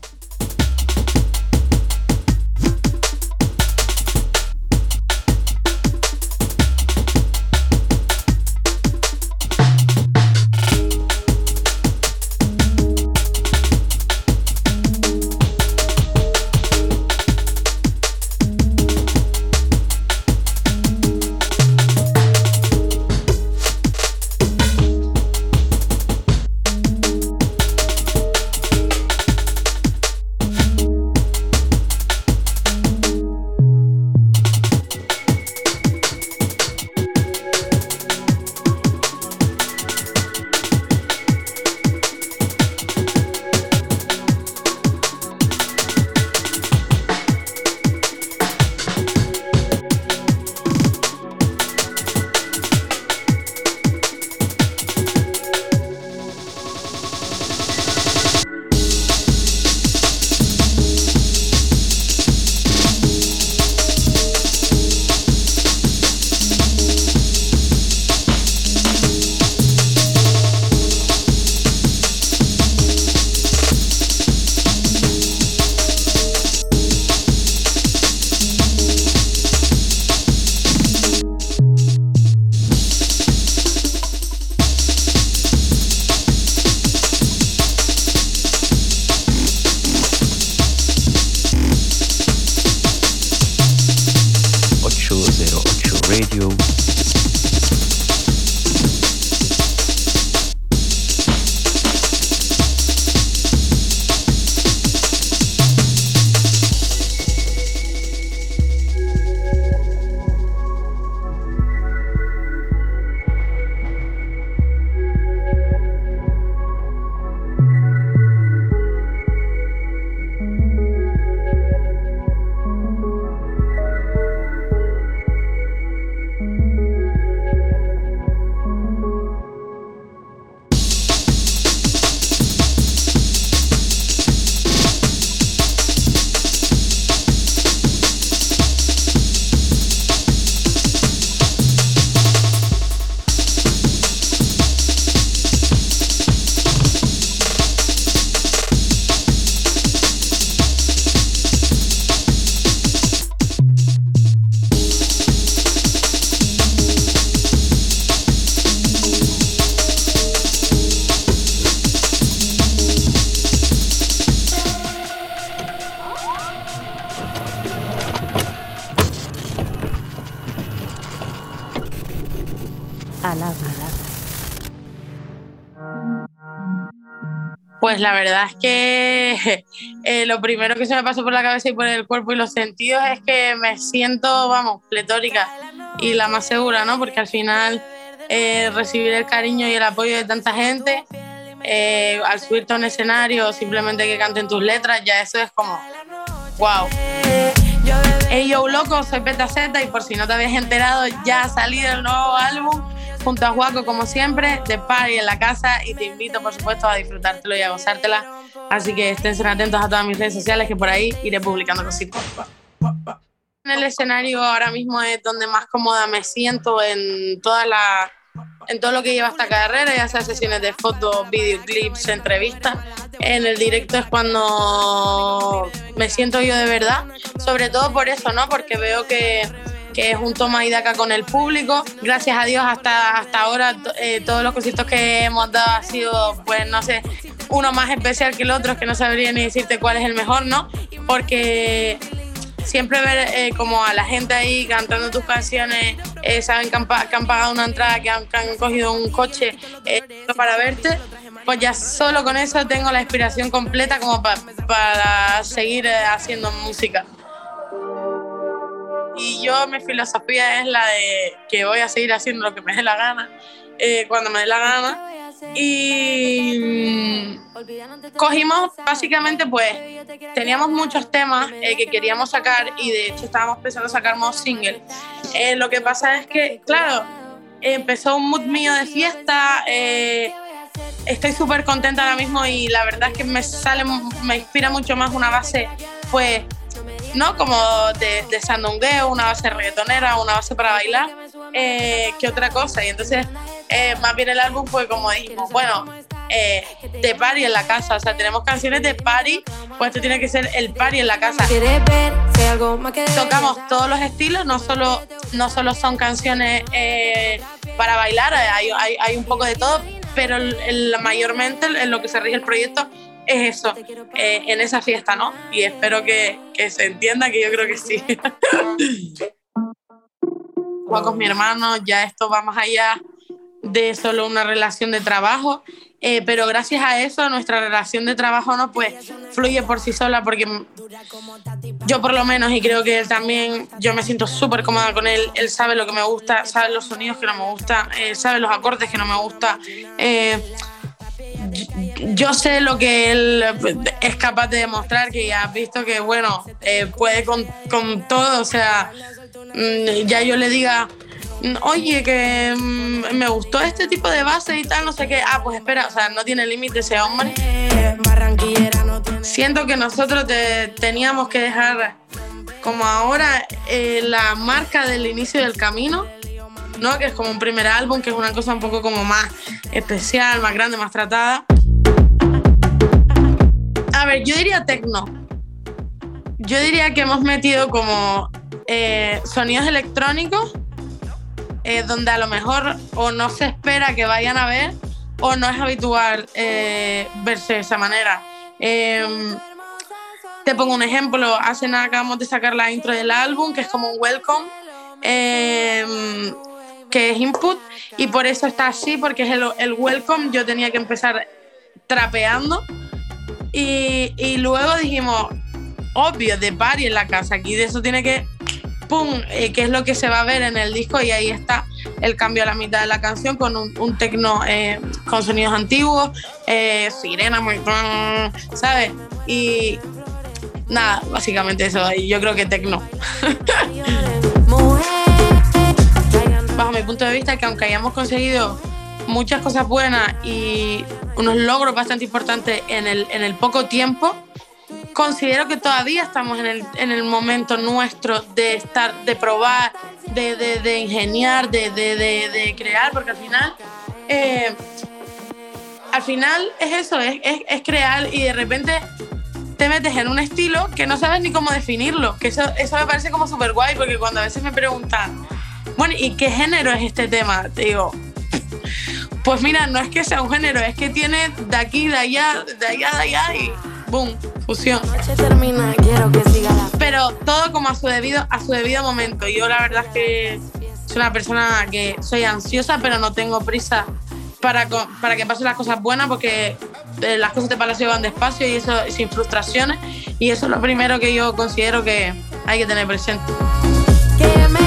Pues la verdad es que [LAUGHS] eh, lo primero que se me pasó por la cabeza y por el cuerpo y los sentidos es que me siento, vamos, pletórica y la más segura, ¿no? Porque al final eh, recibir el cariño y el apoyo de tanta gente, eh, al subirte a un escenario, simplemente que canten tus letras, ya eso es como, wow. Hey yo loco, soy Peta Z y por si no te habías enterado, ya ha salido el nuevo álbum junto a Juaco como siempre, de party en la casa y te invito por supuesto a disfrutártelo y a gozártela. Así que estén atentos a todas mis redes sociales que por ahí iré publicando cositas. En el escenario ahora mismo es donde más cómoda me siento en toda la en todo lo que lleva esta carrera, ya sea sesiones de fotos, videoclips, entrevistas. En el directo es cuando me siento yo de verdad, sobre todo por eso, ¿no? Porque veo que, que es un toma y daca con el público. Gracias a Dios hasta, hasta ahora eh, todos los cositos que hemos dado ha sido, pues no sé, uno más especial que el otro, que no sabría ni decirte cuál es el mejor, ¿no? Porque siempre ver eh, como a la gente ahí cantando tus canciones, eh, saben que han, pagado una entrada, que han, que han cogido un coche para verte, pues ya solo con eso tengo la inspiración completa como pa- para seguir haciendo música. Y yo mi filosofía es la de que voy a seguir haciendo lo que me dé la gana, eh, cuando me dé la gana. Y mm, cogimos básicamente pues teníamos muchos temas eh, que queríamos sacar y de hecho estábamos pensando sacar más single. Eh, lo que pasa es que, claro, empezó un mood mío de fiesta. eh, estoy súper contenta ahora mismo y la verdad es que me sale, me inspira mucho más una base, pues, ¿no? Como de, de sandungueo, una base reggaetonera, una base para bailar, eh, que otra cosa. Y entonces, eh, más bien el álbum fue como dijimos, bueno, eh, de party en la casa, o sea, tenemos canciones de party, pues esto tiene que ser el party en la casa. Tocamos todos los estilos, no solo, no solo son canciones eh, para bailar, hay, hay- un poco de todo, pero el- mayormente en lo que se rige el proyecto es eso, eh, en esa fiesta, ¿no? Y espero que, que se entienda, que yo creo que sí. [LAUGHS] Juaco es mi hermano, ya esto va más allá de solo una relación de trabajo, eh, pero gracias a eso nuestra relación de trabajo no pues fluye por sí sola porque yo por lo menos y creo que él también yo me siento súper cómoda con él él sabe lo que me gusta sabe los sonidos que no me gustan eh, sabe los acordes que no me gusta eh, yo sé lo que él es capaz de demostrar, que ya has visto que, bueno, eh, puede con, todo, o sea, mm, ya yo le diga, mm, oye, que mm, me gustó este tipo de base y tal, no sé qué, ah, pues espera, o sea, no tiene límite ese hombre. Siento que nosotros te- teníamos que dejar, como ahora, eh, la marca del inicio del camino, ¿no? Que es como un primer álbum, que es una cosa un poco como más especial, más grande, más tratada. A ver, yo diría tecno. Yo diría que hemos metido como eh, sonidos electrónicos eh, donde a lo mejor o no se espera que vayan a ver o no es habitual eh, verse de esa manera. Em, te pongo un ejemplo, hace nada acabamos de sacar la intro del álbum, que es como un welcome, em, que es input, y por eso está así, porque es el, el welcome. Yo tenía que empezar trapeando. Y, y luego dijimos, obvio, de party en la casa, aquí de eso tiene que, ¡pum!, eh, que es lo que se va a ver en el disco y ahí está el cambio a la mitad de la canción con un, un tecno eh, con sonidos antiguos, eh, sirena muy, ¿sabes? Y nada, básicamente eso, y yo creo que tecno. [LAUGHS] Bajo mi punto de vista, que aunque hayamos conseguido muchas cosas buenas y unos logros bastante importantes en el, en el poco tiempo, considero que todavía estamos en el, en el momento nuestro de estar, de probar, de, de, de ingeniar, de, de, crear, porque al final, eh, al final es eso, es, es, es, crear y de repente te metes en un estilo que no sabes ni cómo definirlo, que eso, eso me parece como súper guay, porque cuando a veces me preguntan, bueno, ¿y qué género es este tema? Te digo, pues mira, no es que sea un género, es que tiene de aquí, de allá, de allá, de allá y boom, fusión. Pero todo como a su debido, a su debido momento. Yo la verdad es que soy una persona que soy ansiosa, pero no tengo prisa para, para que pasen las cosas buenas porque eh, las cosas de palacio van despacio y eso sin frustraciones. Y eso es lo primero que yo considero que hay que tener presente. Que me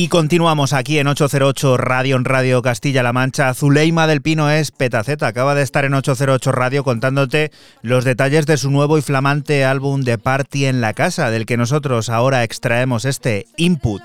Y continuamos aquí en 808 Radio, en Radio Castilla-La Mancha. Zuleima del Pino es Petaceta. Acaba de estar en 808 Radio contándote los detalles de su nuevo y flamante álbum de Party en la Casa, del que nosotros ahora extraemos este input.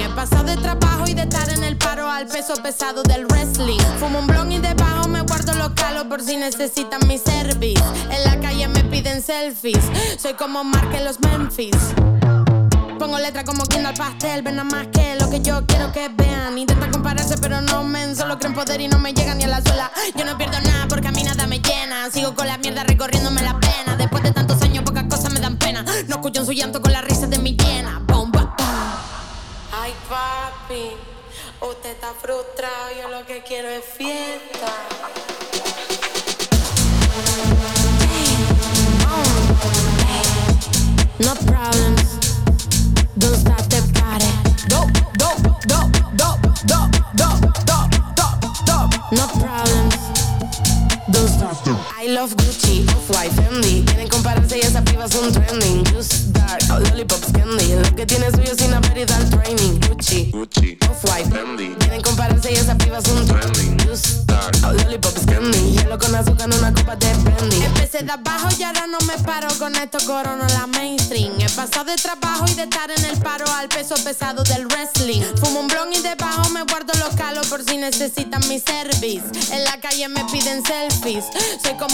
He pasado de trabajo y de estar en el paro al peso pesado del wrestling. Fumo un debajo me guardo los calos por si necesitan mi service. En la calle me piden selfies. Soy como Mark en los Memphis. Pongo letra como quien al pastel, ven nada más que lo que yo quiero que vean. Intentan compararse, pero no men, solo creen poder y no me llegan ni a la suela. Yo no pierdo nada porque a mí nada me llena. Sigo con la mierda recorriéndome la pena. Después de tantos años, pocas cosas me dan pena. No escucho en su llanto con la risa de mi llena. Bomba, Ay, papi, usted está frustrado. Yo lo que quiero es fiesta. No problems. Don't stop the party. Do, do, do, do, do, do, do, do, do. No problems. Don't stop the I love Gucci, Off-White, Fendi. Quieren compararse y esas pibas son trending. Just dark, lollipops, candy. Lo que tiene suyo sin haber ido al training. Gucci, Gucci, Off-White, Fendi. Quieren compararse y esas pibas son trending. Just dark, lollipops, candy. Hielo con azúcar en una copa de brandy. Empecé de abajo y ahora no me paro con esto corono la mainstream. He pasado de trabajo y de estar en el paro al peso pesado del wrestling. Fumo un blon y debajo me guardo los calos por si necesitan mi service. En la calle me piden selfies. Soy como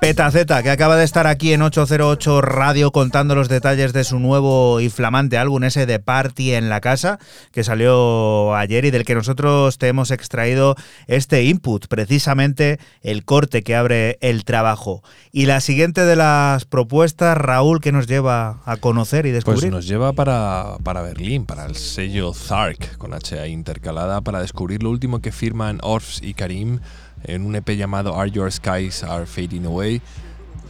Petaceta, que acaba de estar aquí en 808 Radio contando los detalles de su nuevo y flamante álbum, ese de Party en la Casa, que salió ayer y del que nosotros te hemos extraído este input, precisamente el corte que abre el trabajo. Y la siguiente de las propuestas, Raúl, que nos lleva a conocer y descubrir. Pues nos lleva para, para Berlín, para el sello Zark, con HA intercalada, para descubrir lo último que firman Orfs y Karim en un EP llamado Are Your Skies Are Fading Away.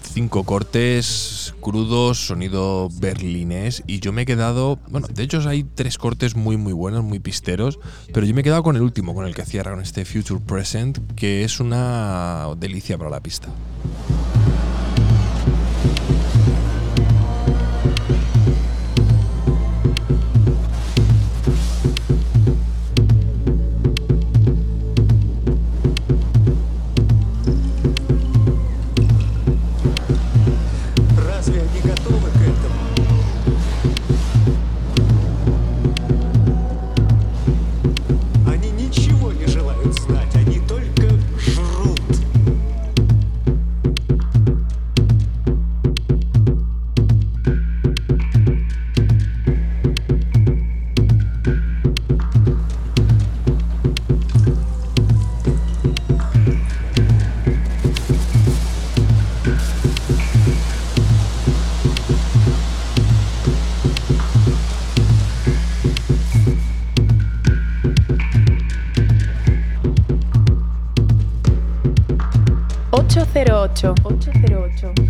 Cinco cortes crudos, sonido berlinés y yo me he quedado, bueno, de hecho hay tres cortes muy muy buenos, muy pisteros, pero yo me he quedado con el último, con el que cierra con este Future Present, que es una delicia para la pista. 808. 808.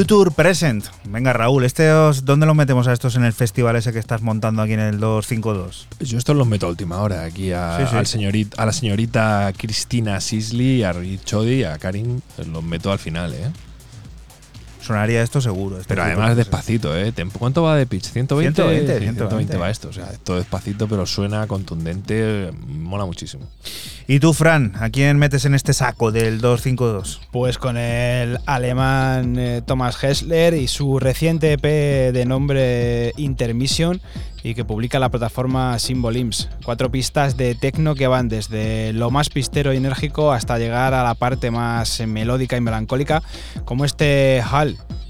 Future Present. Venga, Raúl, este os- ¿dónde los metemos a estos en el festival ese que estás montando aquí en el 252? Yo estos los meto a última hora, aquí a, Sí, sí. al señorit- a la señorita Cristina Sisley, a y a Karin, los meto al final, ¿eh? Sonaría esto seguro. este Pero además despacito, ¿eh? ¿Cuánto va de pitch? ¿120? 120, Sí, 120 va esto. O sea, todo despacito, pero suena contundente, mola muchísimo. ¿Y tú, Fran, a quién metes en este saco del 252? Pues con el alemán eh, Thomas Hessler y su reciente EP de nombre Intermission, y que publica la plataforma Symbolims. Cuatro pistas de techno que van desde lo más pistero y enérgico hasta llegar a la parte más melódica y melancólica, como este Hall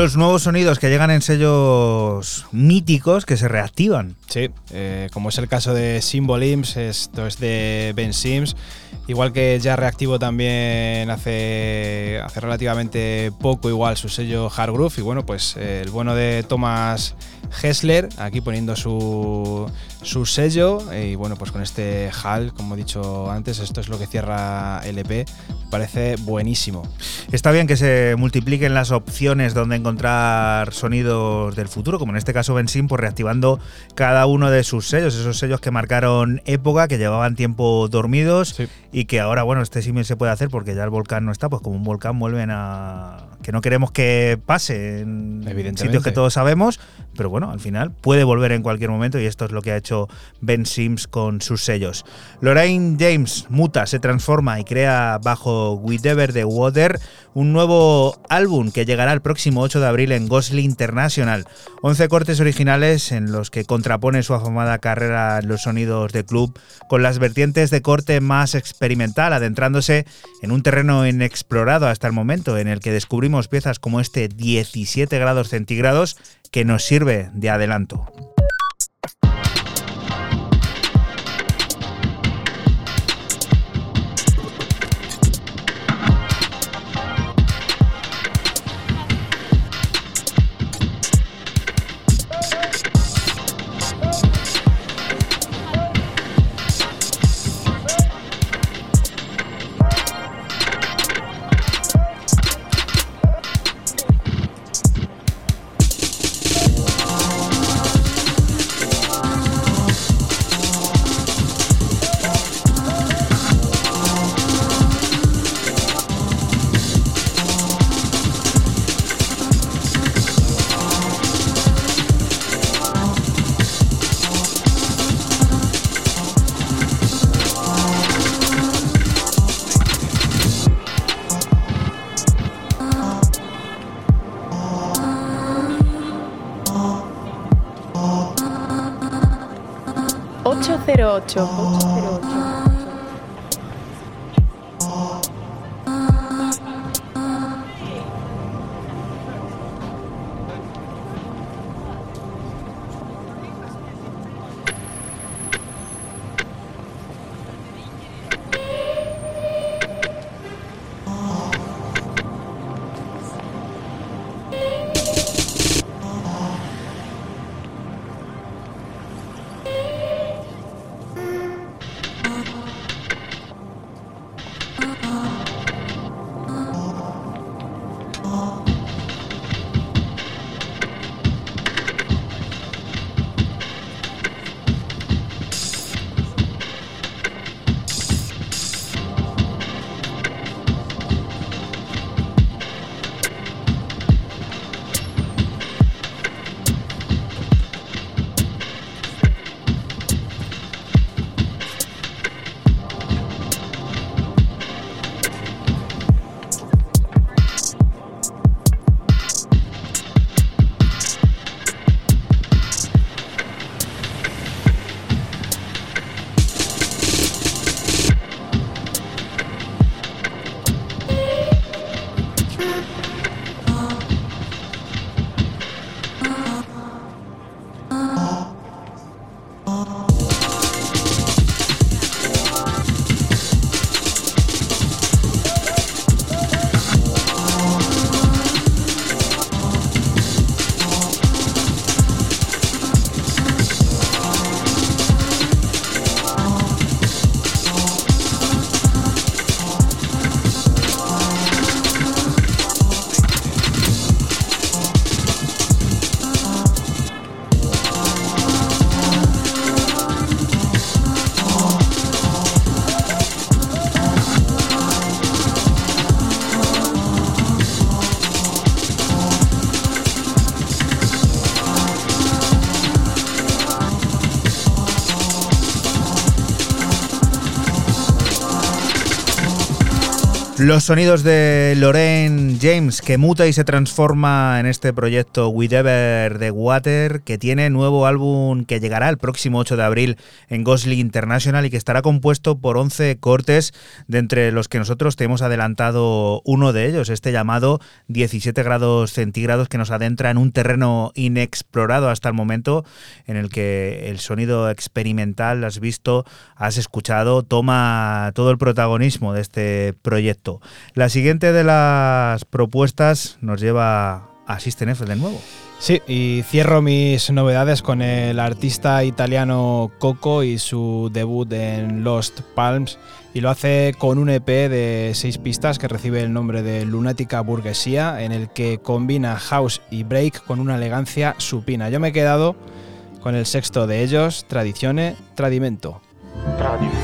Los nuevos sonidos que llegan en sellos míticos que se reactivan. Sí, eh, como es el caso de Symbolims, esto es de Ben Sims. Igual que ya reactivo también hace, hace relativamente poco igual su sello Hard Groove. Y bueno, pues eh, el bueno de Thomas Hessler, aquí poniendo su, su sello. Y bueno, pues con este HAL, como he dicho antes, esto es lo que cierra el EP. Parece buenísimo. Está bien que se multipliquen las opciones donde encontrar sonidos del futuro, como en este caso Bensim, pues reactivando cada uno de sus sellos, esos sellos que marcaron época, que llevaban tiempo dormidos y que ahora, bueno, este símil se puede hacer porque ya el volcán no está, pues como un volcán vuelven a que no queremos que pase en sitios que todos sabemos, pero bueno, al final puede volver en cualquier momento y esto es lo que ha hecho Ben Sims con sus sellos. Lorraine James muta, se transforma y crea bajo Whatever the Water un nuevo álbum que llegará el próximo 8 de abril en Gosling International. 11 cortes originales en los que contrapone su afamada carrera en los sonidos de club con las vertientes de corte más experimental, adentrándose en un terreno inexplorado hasta el momento, en el que descubrimos piezas como este 17 grados centígrados que nos sirve de adelanto. Los sonidos de Lorraine James, que muta y se transforma en este proyecto Whatever the Water, que tiene nuevo álbum que llegará el próximo 8 de abril en Gosling International y que estará compuesto por 11 cortes, de entre los que nosotros te hemos adelantado uno de ellos, este llamado 17 grados centígrados, que nos adentra en un terreno inexplorado hasta el momento, en el que el sonido experimental, has visto, has escuchado, toma todo el protagonismo de este proyecto. La siguiente de las propuestas nos lleva a System F de nuevo. Sí, y cierro mis novedades con el artista italiano Coco y su debut en Lost Palms, y lo hace con un EP de seis pistas que recibe el nombre de Lunática Burguesía, en el que combina house y break con una elegancia supina. Yo me he quedado con el sexto de ellos, Tradizione Tradimento. Tradizione,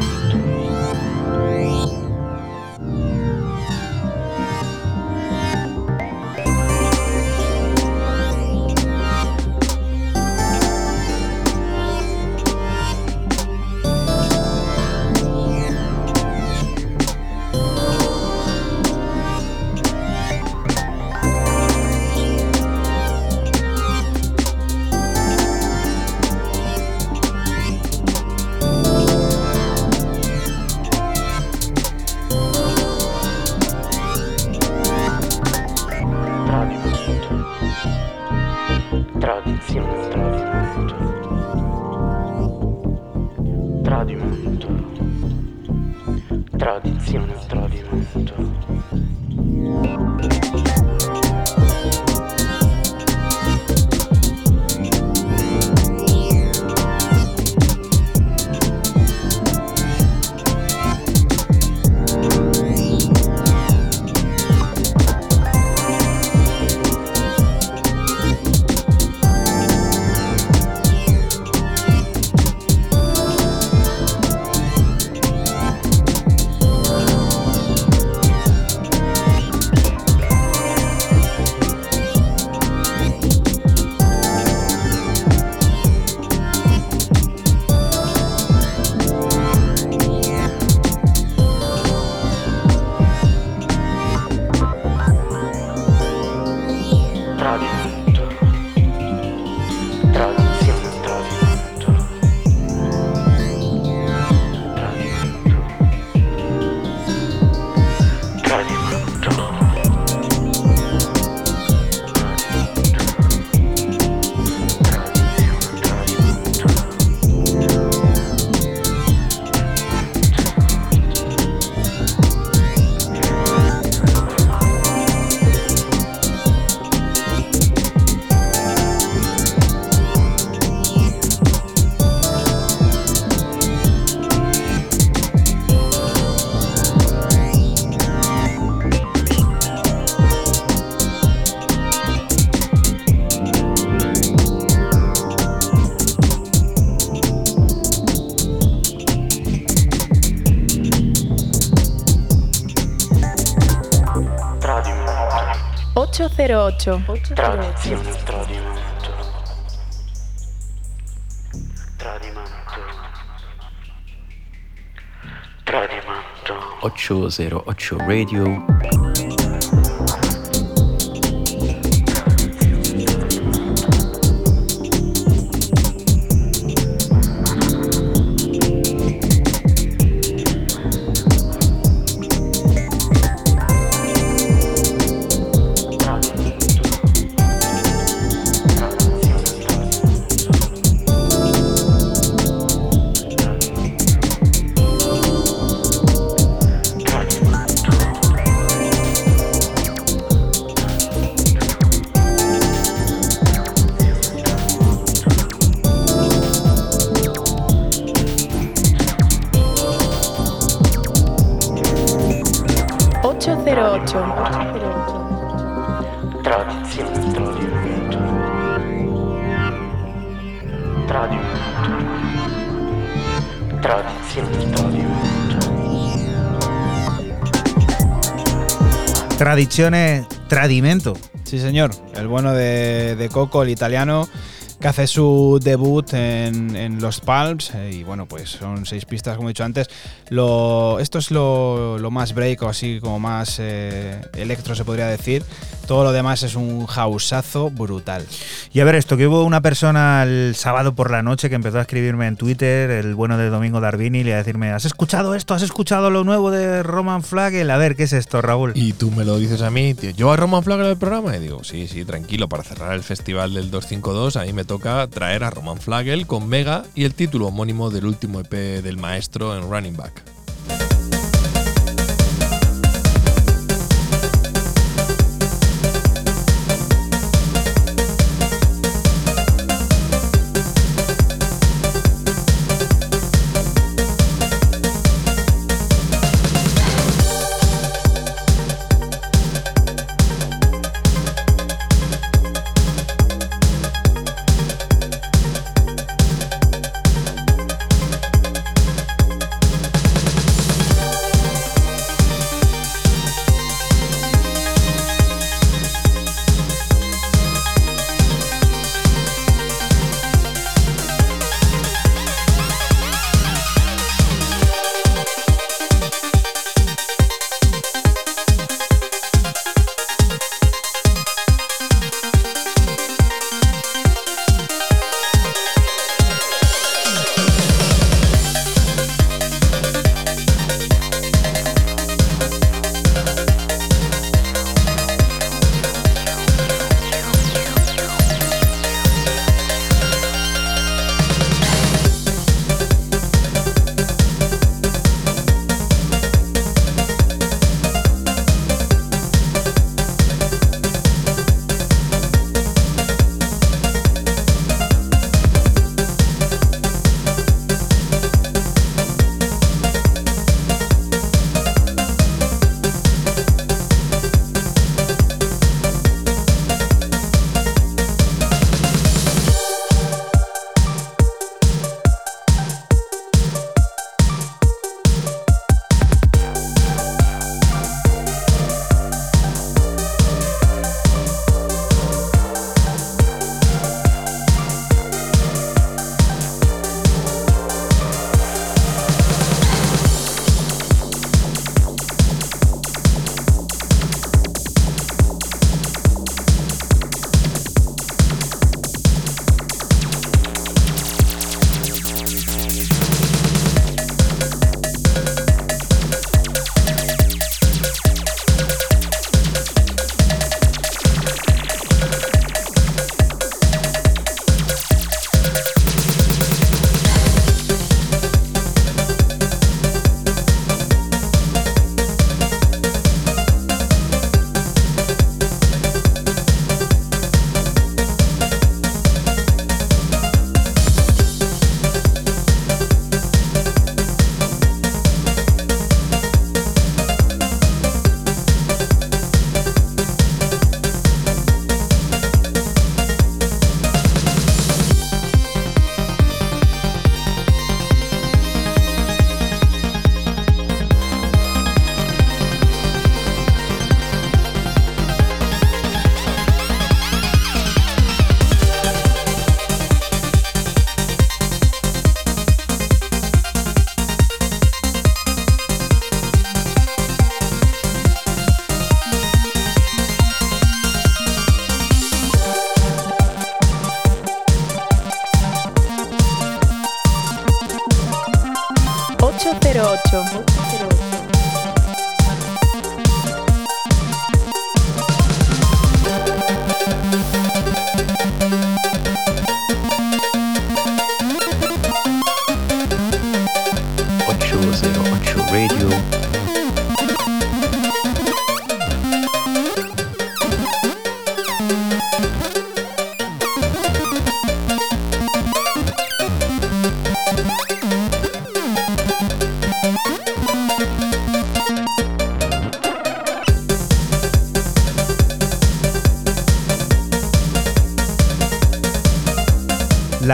808. Tradizione, tradimento. Tradimento. Tradimento. 808 Radio. Tradizione Tradimento. Sí, señor. El bueno de, de Coco, el italiano, que hace su debut en, en Los Palms. eh, y bueno, pues son seis pistas, como he dicho antes. Lo, esto es lo, lo más break o así como más eh, electro, se podría decir. Todo lo demás es un houseazo brutal. Y a ver esto, que hubo una persona el sábado por la noche que empezó a escribirme en Twitter, el bueno de Domingo Darvini, y a decirme, ¿has escuchado esto? ¿Has escuchado lo nuevo de Roman Flagel? A ver, ¿qué es esto, Raúl? Y tú me lo dices a mí, tío. ¿Yo a Roman Flagel el programa? Y digo, sí, sí, tranquilo, para cerrar el festival del 252, a mí me toca traer a Roman Flagel con Mega y el título homónimo del último EP del maestro en Running Back.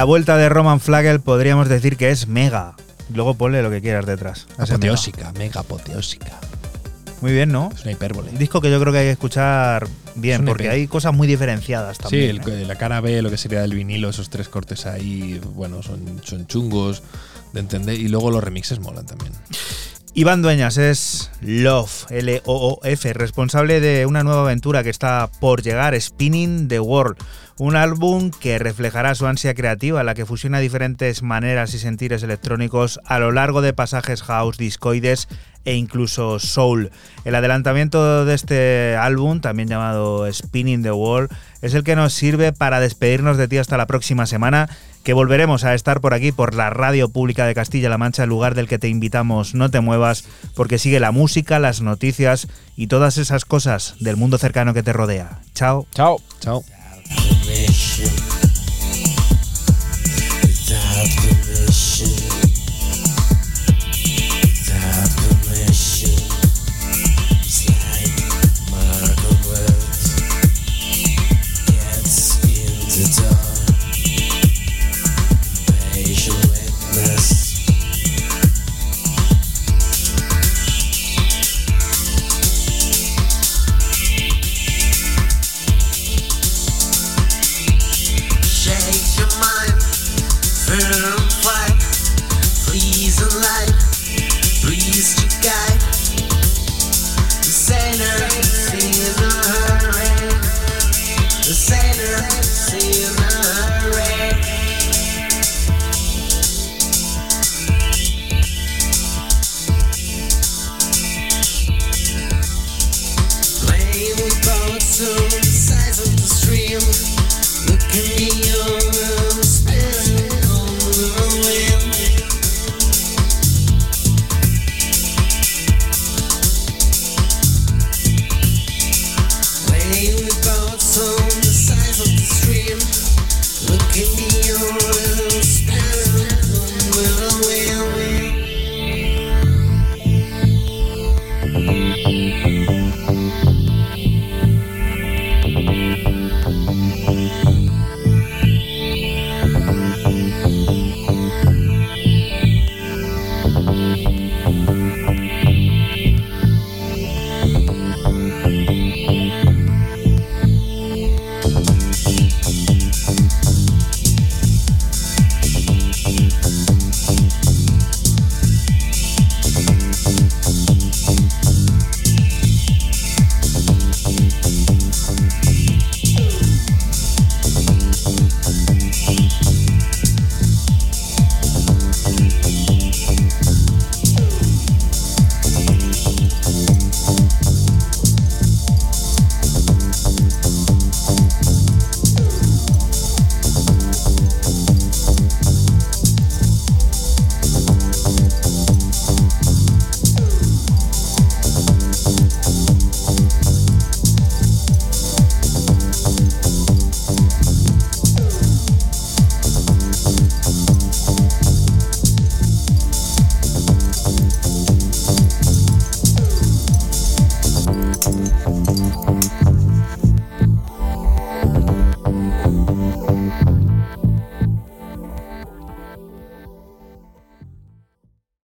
La vuelta de Roman Flagel podríamos decir que es mega. Luego ponle lo que quieras detrás. Apoteósica, mega apoteósica. Muy bien, ¿no? Es una hipérbole. Un disco que yo creo que hay que escuchar bien, Es porque hay cosas muy diferenciadas Sí, también. el- ¿eh? la cara B, lo que sería del vinilo, esos tres cortes ahí, bueno, son, son chungos de entender. Y luego los remixes molan también. Iván Dueñas es Love, L-O-O-F, responsable de una nueva aventura que está por llegar, Spinning the World, un álbum que reflejará su ansia creativa, en la que fusiona diferentes maneras y sentires electrónicos a lo largo de pasajes house, discoides e incluso soul. El adelantamiento de este álbum, también llamado Spinning the World, es el que nos sirve para despedirnos de ti hasta la próxima semana que volveremos a estar por aquí, por la radio pública de Castilla-La Mancha, el lugar del que te invitamos, no te muevas, porque sigue la música, las noticias y todas esas cosas del mundo cercano que te rodea. Chao. Chao. Chao. mexe.